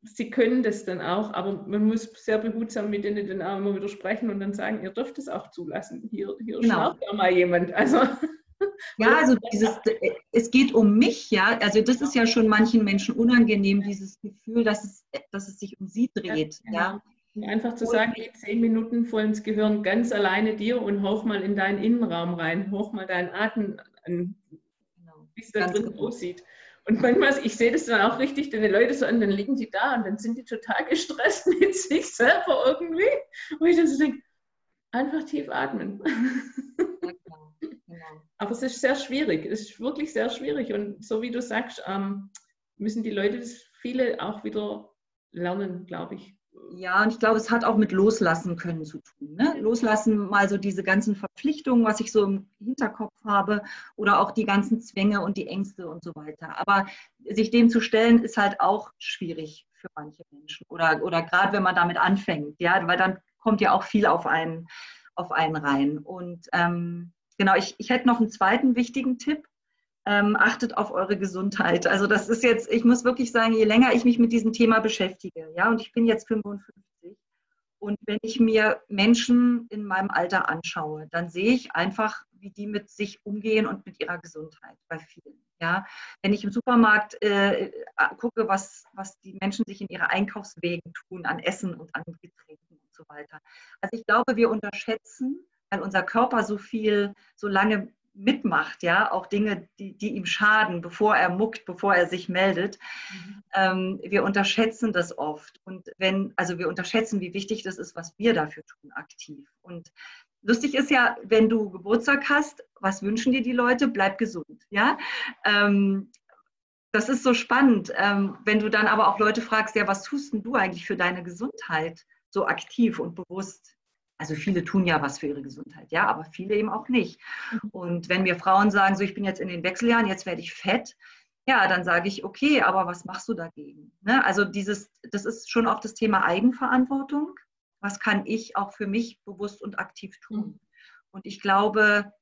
sie können das dann auch, aber man muss sehr behutsam mit denen dann auch immer wieder sprechen und dann sagen, ihr dürft es auch zulassen. Hier, hier genau. schaut ja mal jemand. Also [laughs] ja, also dieses, es geht um mich, ja. Also das ist ja schon manchen Menschen unangenehm, dieses Gefühl, dass es, dass es sich um sie dreht. Ja, ja. ja. Einfach zu sagen, ich zehn Minuten vor ins Gehirn ganz alleine dir und hoch mal in deinen Innenraum rein, hoch mal deinen Atem an, genau. wie es da drin genau. Und manchmal, ich sehe das dann auch richtig, denn die Leute so, und dann liegen die da und dann sind die total gestresst [laughs] mit sich selber irgendwie. Und ich dann so denke, einfach tief atmen. Ja, genau. Genau. Aber es ist sehr schwierig, es ist wirklich sehr schwierig. Und so wie du sagst, ähm, müssen die Leute das viele auch wieder lernen, glaube ich. Ja, und ich glaube, es hat auch mit Loslassen können zu tun. Ne? Loslassen, mal so diese ganzen Verpflichtungen, was ich so im Hinterkopf habe, oder auch die ganzen Zwänge und die Ängste und so weiter. Aber sich dem zu stellen, ist halt auch schwierig für manche Menschen. Oder, oder gerade wenn man damit anfängt, ja, weil dann kommt ja auch viel auf einen, auf einen rein. Und ähm, genau, ich, ich hätte noch einen zweiten wichtigen Tipp. Ähm, achtet auf eure Gesundheit. Also das ist jetzt, ich muss wirklich sagen, je länger ich mich mit diesem Thema beschäftige, ja, und ich bin jetzt 55 und wenn ich mir Menschen in meinem Alter anschaue, dann sehe ich einfach, wie die mit sich umgehen und mit ihrer Gesundheit bei vielen. Ja, wenn ich im Supermarkt äh, gucke, was, was die Menschen sich in ihre Einkaufswegen tun an Essen und an Getränken und so weiter. Also ich glaube, wir unterschätzen, weil unser Körper so viel, so lange mitmacht, ja, auch Dinge, die, die ihm schaden, bevor er muckt, bevor er sich meldet. Mhm. Ähm, wir unterschätzen das oft. Und wenn, also wir unterschätzen, wie wichtig das ist, was wir dafür tun, aktiv. Und lustig ist ja, wenn du Geburtstag hast, was wünschen dir die Leute? Bleib gesund, ja. Ähm, das ist so spannend, ähm, wenn du dann aber auch Leute fragst, ja, was tust denn du eigentlich für deine Gesundheit so aktiv und bewusst? Also viele tun ja was für ihre Gesundheit, ja, aber viele eben auch nicht. Mhm. Und wenn mir Frauen sagen, so ich bin jetzt in den Wechseljahren, jetzt werde ich fett, ja, dann sage ich, okay, aber was machst du dagegen? Ne? Also dieses, das ist schon auch das Thema Eigenverantwortung. Was kann ich auch für mich bewusst und aktiv tun? Mhm. Und ich glaube,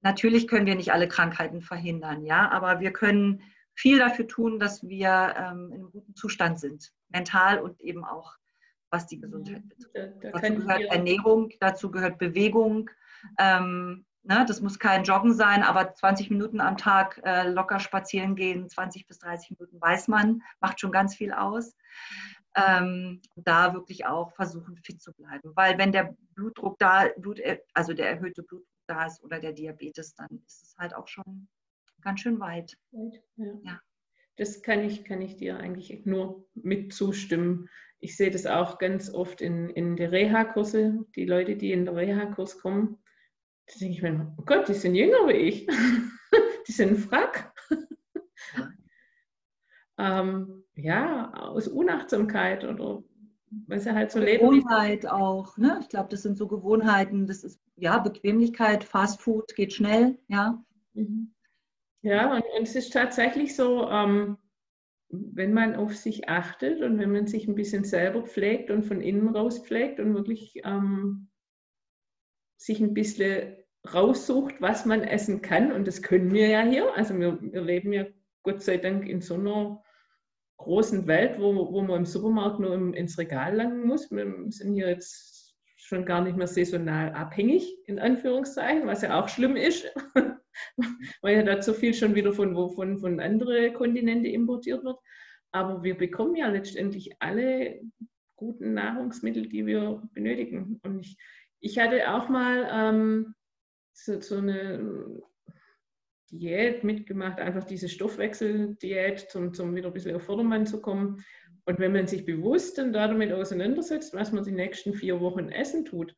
natürlich können wir nicht alle Krankheiten verhindern, ja, aber wir können viel dafür tun, dass wir ähm, in einem guten Zustand sind, mental und eben auch was die Gesundheit mhm. betrifft. Da, da dazu gehört Ernährung, dazu gehört Bewegung. Ähm, ne, das muss kein Joggen sein, aber 20 Minuten am Tag äh, locker spazieren gehen, 20 bis 30 Minuten weiß man, macht schon ganz viel aus. Ähm, da wirklich auch versuchen, fit zu bleiben. Weil wenn der Blutdruck da, Blut, äh, also der erhöhte Blutdruck da ist oder der Diabetes, dann ist es halt auch schon ganz schön weit. Ja. ja. Das kann ich, kann ich dir eigentlich nur mit zustimmen ich sehe das auch ganz oft in, in der Reha-Kurse, die Leute, die in den Reha-Kurs kommen, da denke ich mir, oh Gott, die sind jünger wie ich. [laughs] die sind Frack. ähm, ja, aus Unachtsamkeit oder weil sie halt so leben. Gewohnheit auch, ne? Ich glaube, das sind so Gewohnheiten, das ist ja Bequemlichkeit, Fast Food geht schnell, ja. Mhm. Ja, und, und, es ist tatsächlich so, ähm, wenn man auf sich achtet und wenn man sich ein bisschen selber pflegt und von innen raus pflegt und wirklich ähm, sich ein bisschen raussucht, was man essen kann, und das können wir ja hier, also wir, wir leben ja Gott sei Dank in so einer großen Welt, wo, wo man im Supermarkt nur im, ins Regal langen muss. Wir sind hier jetzt schon gar nicht mehr saisonal abhängig, in Anführungszeichen, was ja auch schlimm ist. [laughs] [laughs] weil ja da zu viel schon wieder von, von, von anderen Kontinenten importiert wird. Aber wir bekommen ja letztendlich alle guten Nahrungsmittel, die wir benötigen. Und ich, ich hatte auch mal ähm, so, so eine Diät mitgemacht, einfach diese Stoffwechseldiät, um, zum wieder ein bisschen auf Vordermann zu kommen. Und wenn man sich bewusst dann damit auseinandersetzt, was man die nächsten vier Wochen essen tut,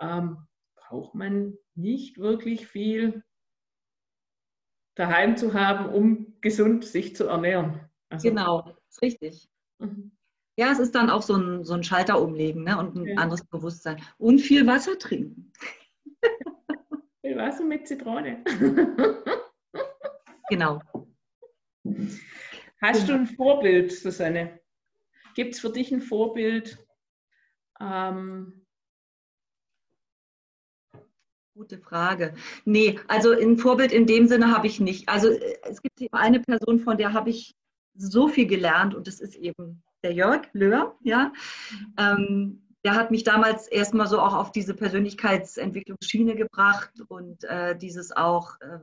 ähm, braucht man nicht wirklich viel daheim zu haben, um gesund sich zu ernähren. Also, genau, ist richtig. Mhm. Ja, es ist dann auch so ein, so ein Schalter umlegen ne? und ein ja. anderes Bewusstsein. Und viel Wasser trinken. [laughs] Viel Wasser mit Zitrone. [laughs] genau. Hast du ein Vorbild, Susanne? Gibt es für dich ein Vorbild? Ähm, Gute Frage. Nee, also ein Vorbild in dem Sinne habe ich nicht. Also äh, es gibt eine Person, von der habe ich so viel gelernt und das ist eben der Jörg Löhr, ja. Ähm, der hat mich damals erstmal so auch auf diese Persönlichkeitsentwicklungsschiene gebracht und äh, dieses auch, äh,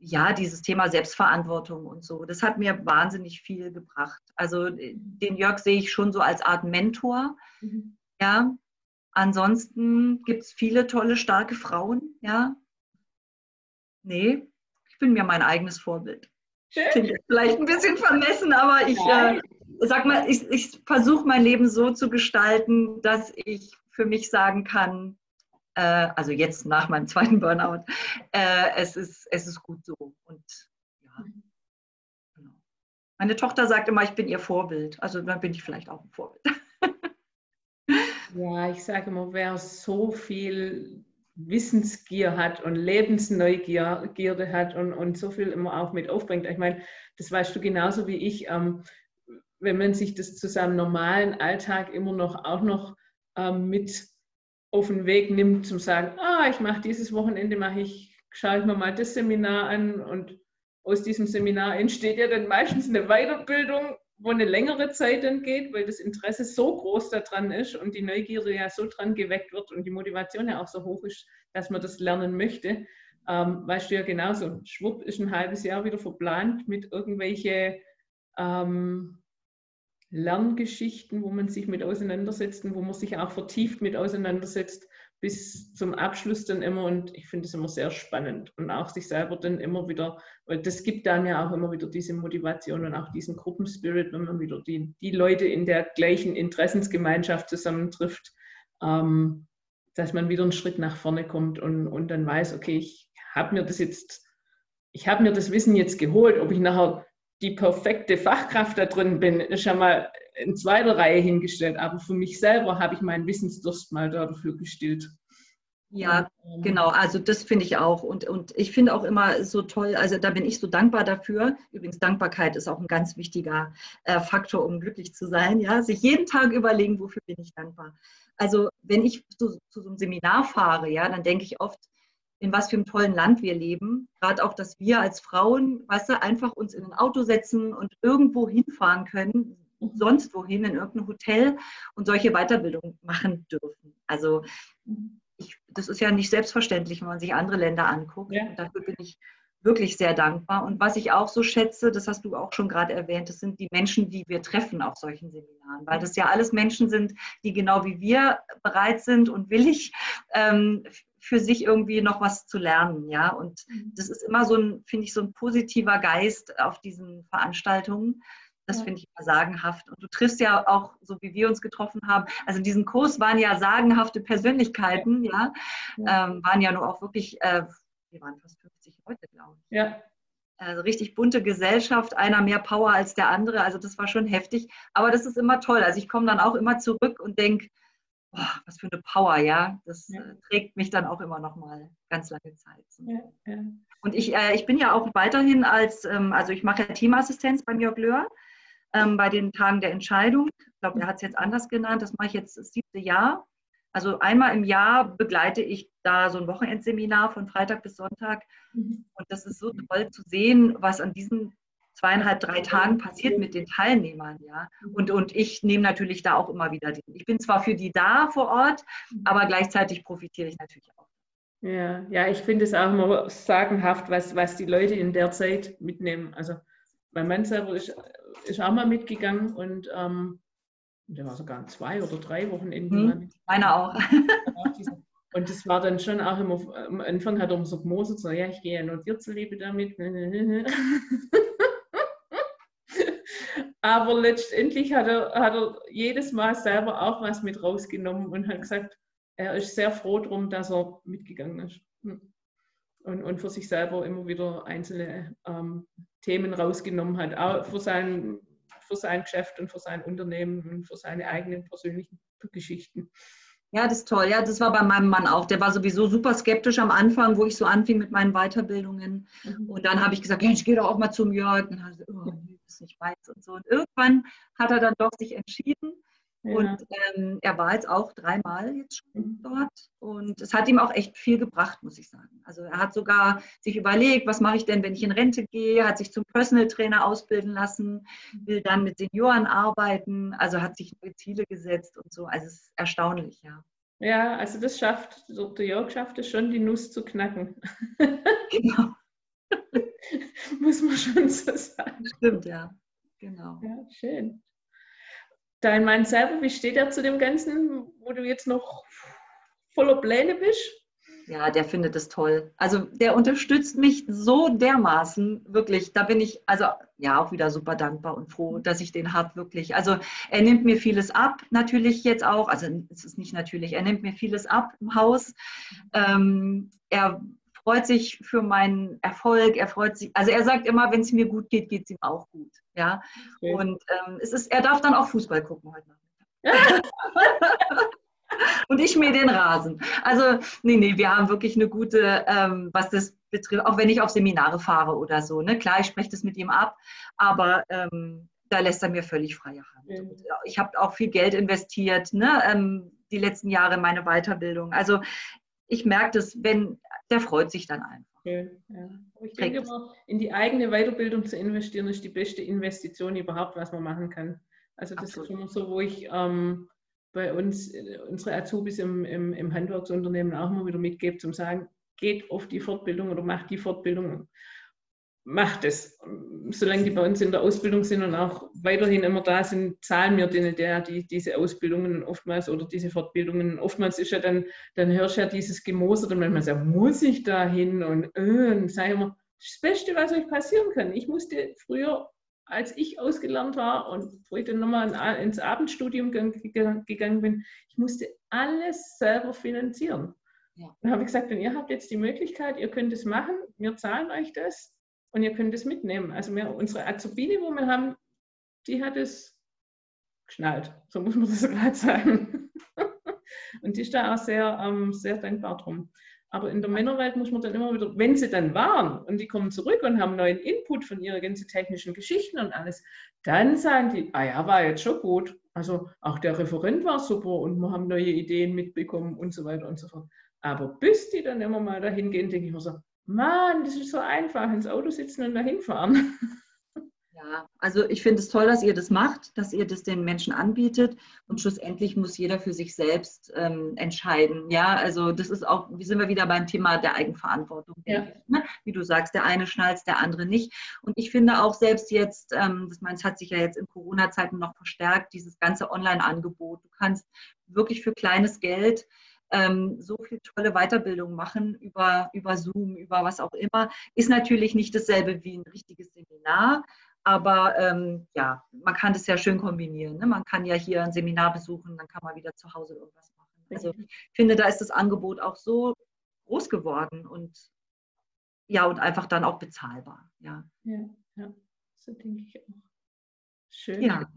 ja, dieses Thema Selbstverantwortung und so. Das hat mir wahnsinnig viel gebracht. Also äh, den Jörg sehe ich schon so als Art Mentor, mhm. ja. Ansonsten gibt es viele tolle, starke Frauen, ja. Nee, ich bin mir mein eigenes Vorbild. Klingt vielleicht ein bisschen vermessen, aber ich äh, sag mal, ich, ich versuche mein Leben so zu gestalten, dass ich für mich sagen kann, äh, also jetzt nach meinem zweiten Burnout, äh, es, ist, es ist gut so. Und ja, genau. Meine Tochter sagt immer, ich bin ihr Vorbild. Also dann bin ich vielleicht auch ein Vorbild. Ja, ich sage immer, wer so viel Wissensgier hat und Lebensneugierde hat und, und so viel immer auch mit aufbringt. Ich meine, das weißt du genauso wie ich. Ähm, wenn man sich das zu seinem normalen Alltag immer noch auch noch ähm, mit auf den Weg nimmt, zum sagen, ah, ich mache dieses Wochenende, mache ich, schaue ich mir mal das Seminar an und aus diesem Seminar entsteht ja dann meistens eine Weiterbildung, wo eine längere Zeit dann geht, weil das Interesse so groß daran ist und die Neugierde ja so dran geweckt wird und die Motivation ja auch so hoch ist, dass man das lernen möchte. Ähm, weißt du ja genauso, schwupp ist ein halbes Jahr wieder verplant mit irgendwelche ähm, Lerngeschichten, wo man sich mit auseinandersetzt und wo man sich auch vertieft mit auseinandersetzt, bis zum Abschluss dann immer. Und ich finde es immer sehr spannend und auch sich selber dann immer wieder, weil das gibt dann ja auch immer wieder diese Motivation und auch diesen Gruppenspirit, wenn man wieder die, die Leute in der gleichen Interessensgemeinschaft zusammentrifft, ähm, dass man wieder einen Schritt nach vorne kommt und, und dann weiß, okay, ich habe mir das jetzt, ich habe mir das Wissen jetzt geholt, ob ich nachher die perfekte Fachkraft da drin bin, ist ja mal in zweiter Reihe hingestellt. Aber für mich selber habe ich meinen Wissensdurst mal dafür gestillt. Ja, ähm, genau. Also das finde ich auch. Und, und ich finde auch immer so toll, also da bin ich so dankbar dafür. Übrigens, Dankbarkeit ist auch ein ganz wichtiger äh, Faktor, um glücklich zu sein. Ja, sich jeden Tag überlegen, wofür bin ich dankbar. Also wenn ich zu, zu so einem Seminar fahre, ja, dann denke ich oft, in was für einem tollen Land wir leben. Gerade auch, dass wir als Frauen, weißt du, einfach uns in ein Auto setzen und irgendwo hinfahren können, sonst wohin, in irgendein Hotel und solche Weiterbildungen machen dürfen. Also ich, das ist ja nicht selbstverständlich, wenn man sich andere Länder anguckt. Ja. dafür bin ich wirklich sehr dankbar. Und was ich auch so schätze, das hast du auch schon gerade erwähnt, das sind die Menschen, die wir treffen auf solchen Seminaren, weil das ja alles Menschen sind, die genau wie wir bereit sind und willig ähm, für sich irgendwie noch was zu lernen, ja. Und mhm. das ist immer so ein, finde ich, so ein positiver Geist auf diesen Veranstaltungen. Das ja. finde ich immer sagenhaft. Und du triffst ja auch, so wie wir uns getroffen haben, also in diesem Kurs waren ja sagenhafte Persönlichkeiten, ja, ja. Ähm, waren ja nur auch wirklich, äh, wir waren fast 50 Leute, glaube ich. Ja. Also richtig bunte Gesellschaft, einer mehr Power als der andere. Also das war schon heftig. Aber das ist immer toll. Also ich komme dann auch immer zurück und denke, oh, was für eine Power, ja. Das ja. Äh, trägt mich dann auch immer noch mal ganz lange Zeit. Ja, ja. Und ich, äh, ich bin ja auch weiterhin als, ähm, also ich mache ja Teamassistenz beim Jörg Löhr ähm, bei den Tagen der Entscheidung. Ich glaube, er hat es jetzt anders genannt. Das mache ich jetzt das siebte Jahr. Also einmal im Jahr begleite ich da so ein Wochenendseminar von Freitag bis Sonntag. Mhm. Und das ist so toll zu sehen, was an diesen zweieinhalb, drei Tagen passiert mit den Teilnehmern, ja. Und, und ich nehme natürlich da auch immer wieder den. Ich bin zwar für die da vor Ort, aber gleichzeitig profitiere ich natürlich auch. Ja, ja, ich finde es auch immer sagenhaft, was, was die Leute in der Zeit mitnehmen. Also mein Mann selber ist, ist auch mal mitgegangen und ähm, der war sogar zwei oder drei Wochenenden. Hm, meiner auch. Und das war dann schon auch immer, am Anfang hat er immer so gemosert, so, ja, ich gehe ja nur dir zuliebe damit. [laughs] Aber letztendlich hat er, hat er jedes Mal selber auch was mit rausgenommen und hat gesagt, er ist sehr froh darum, dass er mitgegangen ist. Hm. Und, und für sich selber immer wieder einzelne ähm, Themen rausgenommen hat. Auch für, sein, für sein Geschäft und für sein Unternehmen und für seine eigenen persönlichen Geschichten. Ja, das ist toll. Ja, das war bei meinem Mann auch. Der war sowieso super skeptisch am Anfang, wo ich so anfing mit meinen Weiterbildungen. Mhm. Und dann habe ich gesagt, ja, ich gehe doch auch mal zum Jörg. Und dann hat er oh, ist nicht meins und so. Und irgendwann hat er dann doch sich entschieden ja. Und ähm, er war jetzt auch dreimal jetzt schon mhm. dort und es hat ihm auch echt viel gebracht, muss ich sagen. Also er hat sogar sich überlegt, was mache ich denn, wenn ich in Rente gehe, hat sich zum Personal Trainer ausbilden lassen, mhm. will dann mit Senioren arbeiten, also hat sich neue Ziele gesetzt und so. Also es ist erstaunlich, ja. Ja, also das schafft, so Jörg schafft es schon, die Nuss zu knacken. Genau. [laughs] muss man schon so sagen. Stimmt, ja. Genau. Ja, schön. Dein Mann selber, wie steht er zu dem Ganzen, wo du jetzt noch voller Pläne bist? Ja, der findet es toll. Also der unterstützt mich so dermaßen, wirklich. Da bin ich also ja auch wieder super dankbar und froh, dass ich den habe, wirklich. Also er nimmt mir vieles ab, natürlich jetzt auch. Also es ist nicht natürlich, er nimmt mir vieles ab im Haus. Ähm, er freut sich für meinen Erfolg, er freut sich, also er sagt immer, wenn es mir gut geht, geht es ihm auch gut. Ja. Okay. Und ähm, es ist, er darf dann auch Fußball gucken heute Nachmittag. [laughs] und ich mir den Rasen. Also, nee, nee, wir haben wirklich eine gute, ähm, was das betrifft, auch wenn ich auf Seminare fahre oder so. Ne? Klar, ich spreche das mit ihm ab, aber ähm, da lässt er mir völlig freie Hand. Mhm. ich habe auch viel Geld investiert, ne? Ähm, die letzten Jahre in meine Weiterbildung. Also ich merke das, wenn, der freut sich dann einfach. Okay, ja. ich denke immer, in die eigene Weiterbildung zu investieren, ist die beste Investition überhaupt, was man machen kann. Also das Absolut. ist immer so, wo ich ähm, bei uns, äh, unsere Azubis im, im, im Handwerksunternehmen auch immer wieder mitgebe, zum sagen, geht auf die Fortbildung oder macht die Fortbildung macht es. Solange die bei uns in der Ausbildung sind und auch weiterhin immer da sind, zahlen wir denen der, die diese Ausbildungen oftmals oder diese Fortbildungen. Oftmals ist ja dann, dann hörst du ja dieses Gemoser und manchmal sagt, muss ich da hin? Und, äh, und sage immer, das Beste, was euch passieren kann. Ich musste früher, als ich ausgelernt war und wo ich dann nochmal ins Abendstudium gegangen bin, ich musste alles selber finanzieren. Ja. Dann habe ich gesagt, und ihr habt jetzt die Möglichkeit, ihr könnt es machen, wir zahlen euch das und ihr könnt es mitnehmen. Also wir, unsere Azubine, wo wir haben, die hat es geschnallt. So muss man das [laughs] gerade sagen. und die ist da auch sehr, ähm, sehr dankbar drum. Aber in der Männerwelt muss man dann immer wieder, wenn sie dann waren und die kommen zurück und haben neuen Input von ihren ganzen technischen Geschichten und alles, dann sagen die, ah ja, war jetzt schon gut. Also auch der Referent war super und wir haben neue Ideen mitbekommen und so weiter und so fort. Aber bis die dann immer mal dahin gehen, denke ich mir so, Mann, das ist so einfach, ins Auto sitzen und dahin fahren. Ja, also ich finde es toll, dass ihr das macht, dass ihr das den Menschen anbietet und schlussendlich muss jeder für sich selbst ähm, entscheiden. Ja, also das ist auch, wie sind wir wieder beim Thema der Eigenverantwortung. Ja. ne? Wie du sagst, der eine schnallt, der andere nicht. Und ich finde auch selbst jetzt, ähm, das meins hat sich ja jetzt in Corona-Zeiten noch verstärkt, dieses ganze Online-Angebot. Du kannst wirklich für kleines Geld ähm, so viel tolle Weiterbildung machen über, über Zoom, über was auch immer, ist natürlich nicht dasselbe wie ein richtiges Seminar. Aber ähm, ja, man kann das ja schön kombinieren. Ne? Man kann ja hier ein Seminar besuchen, dann kann man wieder zu Hause irgendwas machen. Also ich finde, da ist das Angebot auch so groß geworden und ja, und einfach dann auch bezahlbar. Ja, ja, ja. so denke ich auch. Schön. Ja.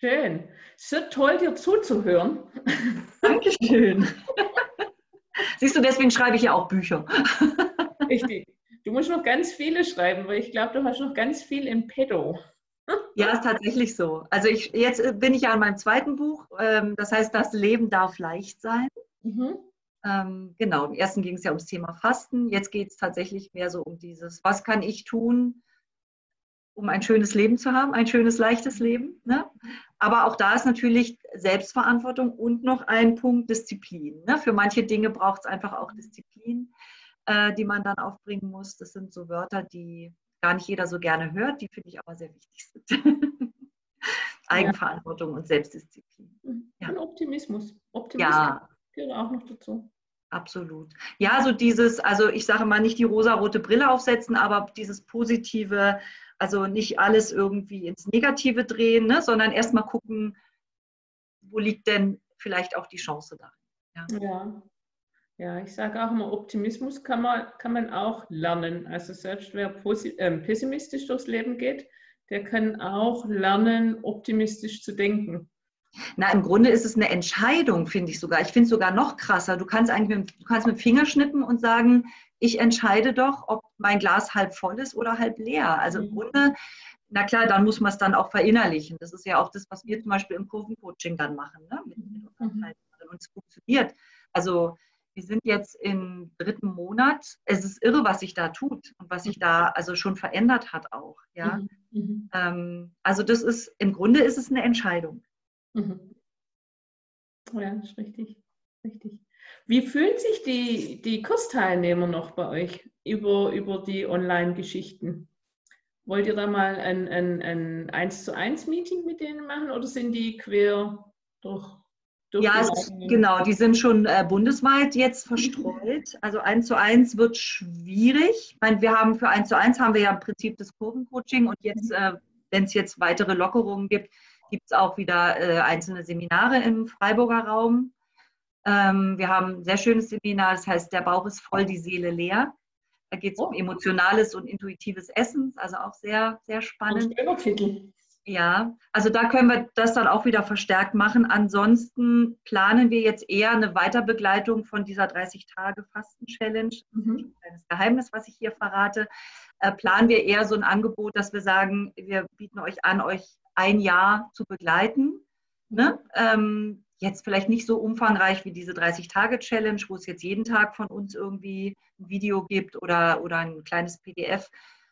Schön. So toll, dir zuzuhören. [laughs] Dankeschön. Siehst du, deswegen schreibe ich ja auch Bücher. Richtig. Du musst noch ganz viele schreiben, weil ich glaube, du hast noch ganz viel im Pedo. Ja, ist tatsächlich so. Also ich, jetzt bin ich ja an meinem zweiten Buch. Ähm, das heißt, das Leben darf leicht sein. Mhm. Ähm, genau, im ersten ging es ja ums Thema Fasten. Jetzt geht es tatsächlich mehr so um dieses, was kann ich tun, um ein schönes Leben zu haben, ein schönes, leichtes Leben. Ne? Aber auch da ist natürlich Selbstverantwortung und noch ein Punkt Disziplin. Ne? Für manche Dinge braucht es einfach auch Disziplin, äh, die man dann aufbringen muss. Das sind so Wörter, die gar nicht jeder so gerne hört, die finde ich aber sehr wichtig sind. [laughs] Eigenverantwortung ja. und Selbstdisziplin. Mhm. Ja. Und Optimismus. Optimismus ja. gehört auch noch dazu. Absolut. Ja, so dieses, also ich sage mal nicht die rosarote Brille aufsetzen, aber dieses positive, also nicht alles irgendwie ins Negative drehen, ne, sondern erstmal gucken, wo liegt denn vielleicht auch die Chance darin. Ja, ja. ja ich sage auch immer, Optimismus kann man, kann man auch lernen. Also selbst wer äh, pessimistisch durchs Leben geht, der kann auch lernen, optimistisch zu denken. Na, im Grunde ist es eine Entscheidung, finde ich sogar. Ich finde es sogar noch krasser. Du kannst eigentlich mit, du kannst mit dem Finger schnippen und sagen, ich entscheide doch, ob mein Glas halb voll ist oder halb leer. Also im mhm. Grunde, na klar, dann muss man es dann auch verinnerlichen. Das ist ja auch das, was wir zum Beispiel im Kurvencoaching dann machen. Ne? Mit, mit mhm. Und es funktioniert. Also wir sind jetzt im dritten Monat. Es ist irre, was sich da tut und was sich da also schon verändert hat auch. Ja? Mhm. mhm. Ähm, also das ist, im Grunde ist es eine Entscheidung. Mhm. Ja, das ist richtig. richtig. Wie fühlen sich die, die Kursteilnehmer noch bei euch über, über die Online-Geschichten? Wollt ihr da mal ein, ein, ein 1 zu 1 Meeting mit denen machen oder sind die quer durch ja, ist, genau, die sind schon äh, bundesweit jetzt verstreut. [laughs] Also eins zu eins wird schwierig. Ich meine, wir haben für eins zu eins haben wir ja im Prinzip das Kurvencoaching und jetzt, äh, wenn es jetzt weitere Lockerungen gibt, gibt es auch wieder äh, einzelne Seminare im Freiburger Raum. Ähm, wir haben ein sehr schönes Seminar, das heißt, der Bauch ist voll, die Seele leer. Da geht es oh. um emotionales und intuitives Essen, also auch sehr, sehr spannend. Ja, also da können wir das dann auch wieder verstärkt machen. Ansonsten planen wir jetzt eher eine Weiterbegleitung von dieser 30-Tage-Fasten-Challenge. Mhm. Ein kleines Geheimnis, was ich hier verrate. Äh, planen wir eher so ein Angebot, dass wir sagen, wir bieten euch an, euch ein Jahr zu begleiten. Ne? Ähm, jetzt vielleicht nicht so umfangreich wie diese 30-Tage-Challenge, wo es jetzt jeden Tag von uns irgendwie ein Video gibt oder, oder ein kleines PDF,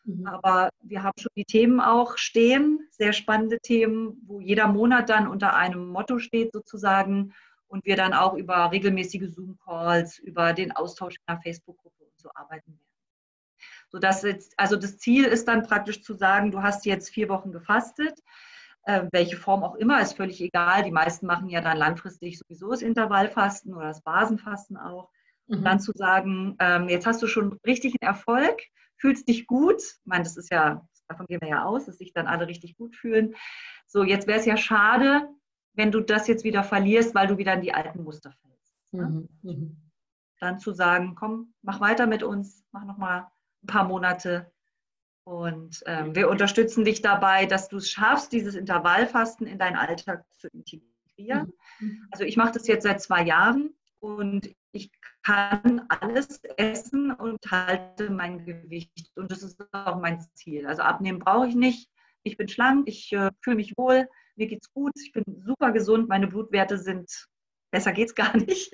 Mhm. Aber wir haben schon die Themen auch stehen, sehr spannende Themen, wo jeder Monat dann unter einem Motto steht sozusagen und wir dann auch über regelmäßige Zoom-Calls, über den Austausch in der Facebook-Gruppe und so arbeiten werden. So dass jetzt, also das Ziel ist dann praktisch zu sagen, du hast jetzt vier Wochen gefastet, äh, welche Form auch immer, ist völlig egal. Die meisten machen ja dann langfristig sowieso das Intervallfasten oder das Basenfasten auch. Und mhm. dann zu sagen, ähm, jetzt hast du schon richtigen Erfolg, fühlst dich gut. Ich meine, das ist ja, davon gehen wir ja aus, dass sich dann alle richtig gut fühlen. So, jetzt wäre es ja schade, wenn du das jetzt wieder verlierst, weil du wieder in die alten Muster fällst. Ne? Mhm. Mhm. Dann zu sagen, komm, mach weiter mit uns, mach noch mal ein paar Monate. Und ähm, wir unterstützen dich dabei, dass du es schaffst, dieses Intervallfasten in deinen Alltag zu integrieren. Mhm. Also ich mache das jetzt seit zwei Jahren und ich kann alles essen und halte mein Gewicht. Und das ist auch mein Ziel. Also abnehmen brauche ich nicht. Ich bin schlank, ich äh, fühle mich wohl, mir geht's gut, ich bin super gesund, meine Blutwerte sind, besser geht's [laughs] gar nicht.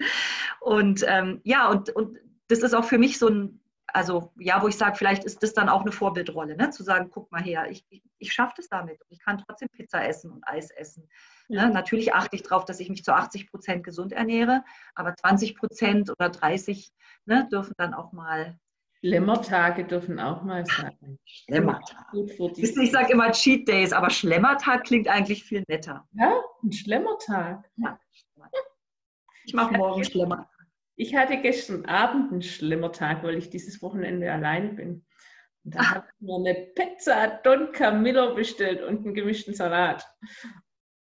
Und ähm, ja, und, und das ist auch für mich so ein, also ja, wo ich sage, vielleicht ist das dann auch eine Vorbildrolle, ne? zu sagen, guck mal her, ich, ich, ich schaffe das damit. Ich kann trotzdem Pizza essen und Eis essen. Ja. Ne? Natürlich achte ich darauf, dass ich mich zu 80 Prozent gesund ernähre, aber 20 Prozent oder 30 ne, dürfen dann auch mal. Schlemmertage dürfen auch mal sein. Schlemmertag. Ich sage immer Cheat Days, aber Schlemmertag klingt eigentlich viel netter. Ja, ein Schlemmertag. Ja, ich mache morgen [laughs] Schlemmertag. Ich hatte gestern Abend einen Schlemmertag, weil ich dieses Wochenende alleine bin. Und da habe ich mir eine Pizza Don Camillo bestellt und einen gemischten Salat.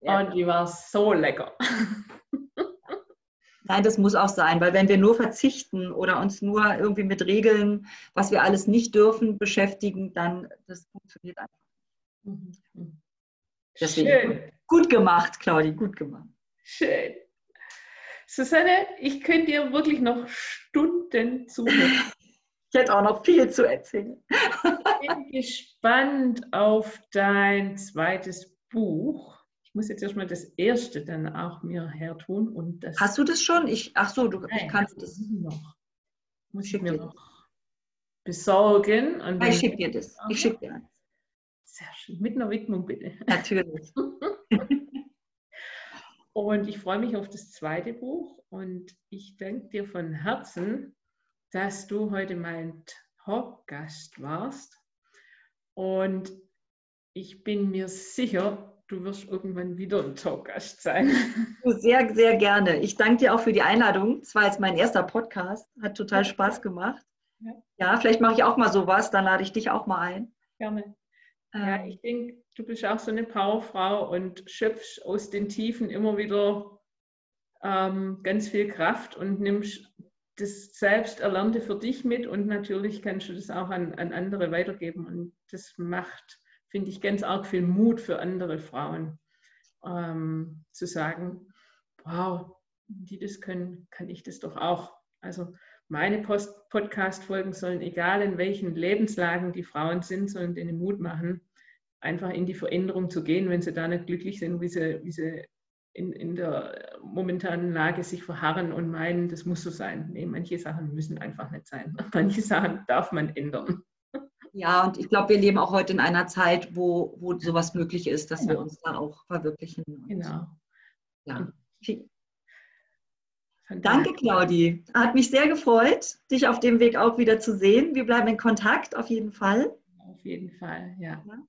Ja. Und die war so lecker. [laughs] Nein, das muss auch sein, weil wenn wir nur verzichten oder uns nur irgendwie mit Regeln, was wir alles nicht dürfen, beschäftigen, dann das funktioniert einfach. Mhm. Deswegen Schön. gut gemacht, Claudi, gut gemacht. Schön. Susanne, ich könnte dir wirklich noch Stunden zuhören. [laughs] ich hätte auch noch viel zu erzählen. ich bin gespannt auf dein zweites Buch muss jetzt erstmal das erste dann auch mir hertun. Und das Hast du das schon? Ich, ach so, du Nein, kannst das. Noch. Muss ich mir noch besorgen. Und ich schicke dir das. Ich schicke dir eins. Sehr schön. Mit einer Widmung bitte. Natürlich. [laughs] und ich freue mich auf das zweite Buch und ich danke dir von Herzen, dass du heute mein Talkgast warst. Und ich bin mir sicher, du wirst irgendwann wieder ein Talkgast sein. Sehr, sehr gerne. Ich danke dir auch für die Einladung. Es war jetzt mein erster Podcast. Hat total ja. Spaß gemacht. Ja, ja vielleicht mache ich auch mal sowas. Dann lade ich dich auch mal ein. Gerne. Ja, ähm. ich denke, du bist auch so eine Powerfrau und schöpfst aus den Tiefen immer wieder ähm, ganz viel Kraft und nimmst das Selbsterlernte für dich mit und natürlich kannst du das auch an, an andere weitergeben und das macht finde ich, ganz arg viel Mut für andere Frauen, ähm, zu sagen, wow, die das können, kann ich das doch auch. Also meine Podcast-Folgen sollen, egal in welchen Lebenslagen die Frauen sind, sollen denen Mut machen, einfach in die Veränderung zu gehen, wenn sie da nicht glücklich sind, wie sie, wie sie in, in der momentanen Lage sich verharren und meinen, das muss so sein. Nee, manche Sachen müssen einfach nicht sein. [laughs] Manche Sachen darf man ändern. Ja, und ich glaube, wir leben auch heute in einer Zeit, wo, wo sowas möglich ist, dass genau. wir uns da auch verwirklichen. Genau. Ja. Danke, Claudi. Hat mich sehr gefreut, dich auf dem Weg auch wieder zu sehen. Wir bleiben in Kontakt, auf jeden Fall. Auf jeden Fall, ja. ja.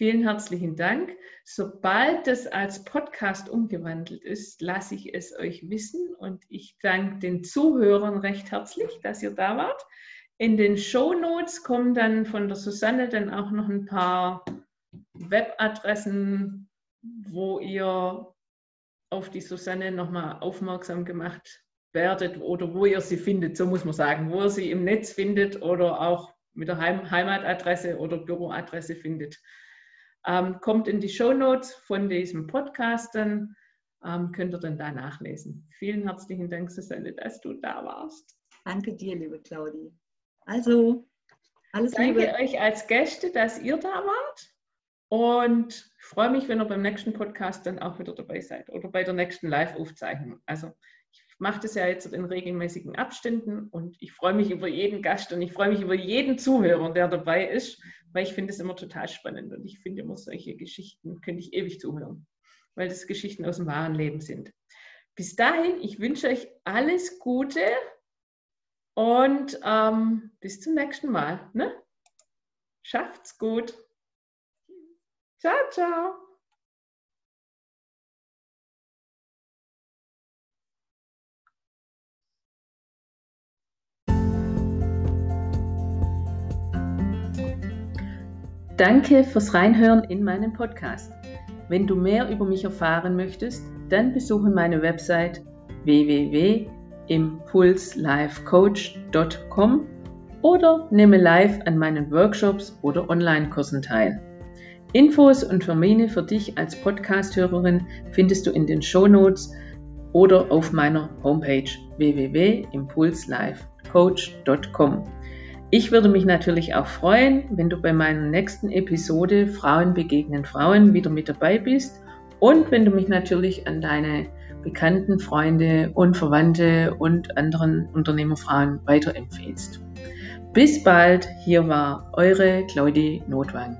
Vielen herzlichen Dank. Sobald das als Podcast umgewandelt ist, lasse ich es euch wissen und ich danke den Zuhörern recht herzlich, dass ihr da wart. In den Show Notes kommen dann von der Susanne dann auch noch ein paar Webadressen, wo ihr auf die Susanne nochmal aufmerksam gemacht werdet oder wo ihr sie findet, so muss man sagen, wo ihr sie im Netz findet oder auch mit der Heim Heimatadresse oder Büroadresse findet. Ähm, kommt in die Show Notes von diesem Podcast, dann ähm, könnt ihr dann da nachlesen. Vielen herzlichen Dank, Susanne, dass du da warst. Danke dir, liebe Claudi. Also, alles Danke Liebe. euch als Gäste, dass ihr da wart. Und ich freue mich, wenn ihr beim nächsten Podcast dann auch wieder dabei seid oder bei der nächsten Live-Aufzeichnung. Also ich mache das ja jetzt in regelmäßigen Abständen und ich freue mich über jeden Gast und ich freue mich über jeden Zuhörer, der dabei ist, weil ich finde es immer total spannend und ich finde immer solche Geschichten, könnte ich ewig zuhören, weil das Geschichten aus dem wahren Leben sind. Bis dahin, ich wünsche euch alles Gute und ähm, bis zum nächsten Mal. Ne? Schafft's gut. Ciao, ciao. Danke fürs Reinhören in meinen Podcast. Wenn du mehr über mich erfahren möchtest, dann besuche meine Website www impulslifecoach.com oder nehme live an meinen Workshops oder Online-Kursen teil. Infos und Termine für dich als Podcast-Hörerin findest du in den Show Notes oder auf meiner Homepage www.impulslifecoach.com. Ich würde mich natürlich auch freuen, wenn du bei meiner nächsten Episode Frauen begegnen Frauen wieder mit dabei bist und wenn du mich natürlich an deine Bekannten, Freunde und Verwandte und anderen Unternehmerfrauen weiterempfehlst. Bis bald, hier war eure Claudie Notwang.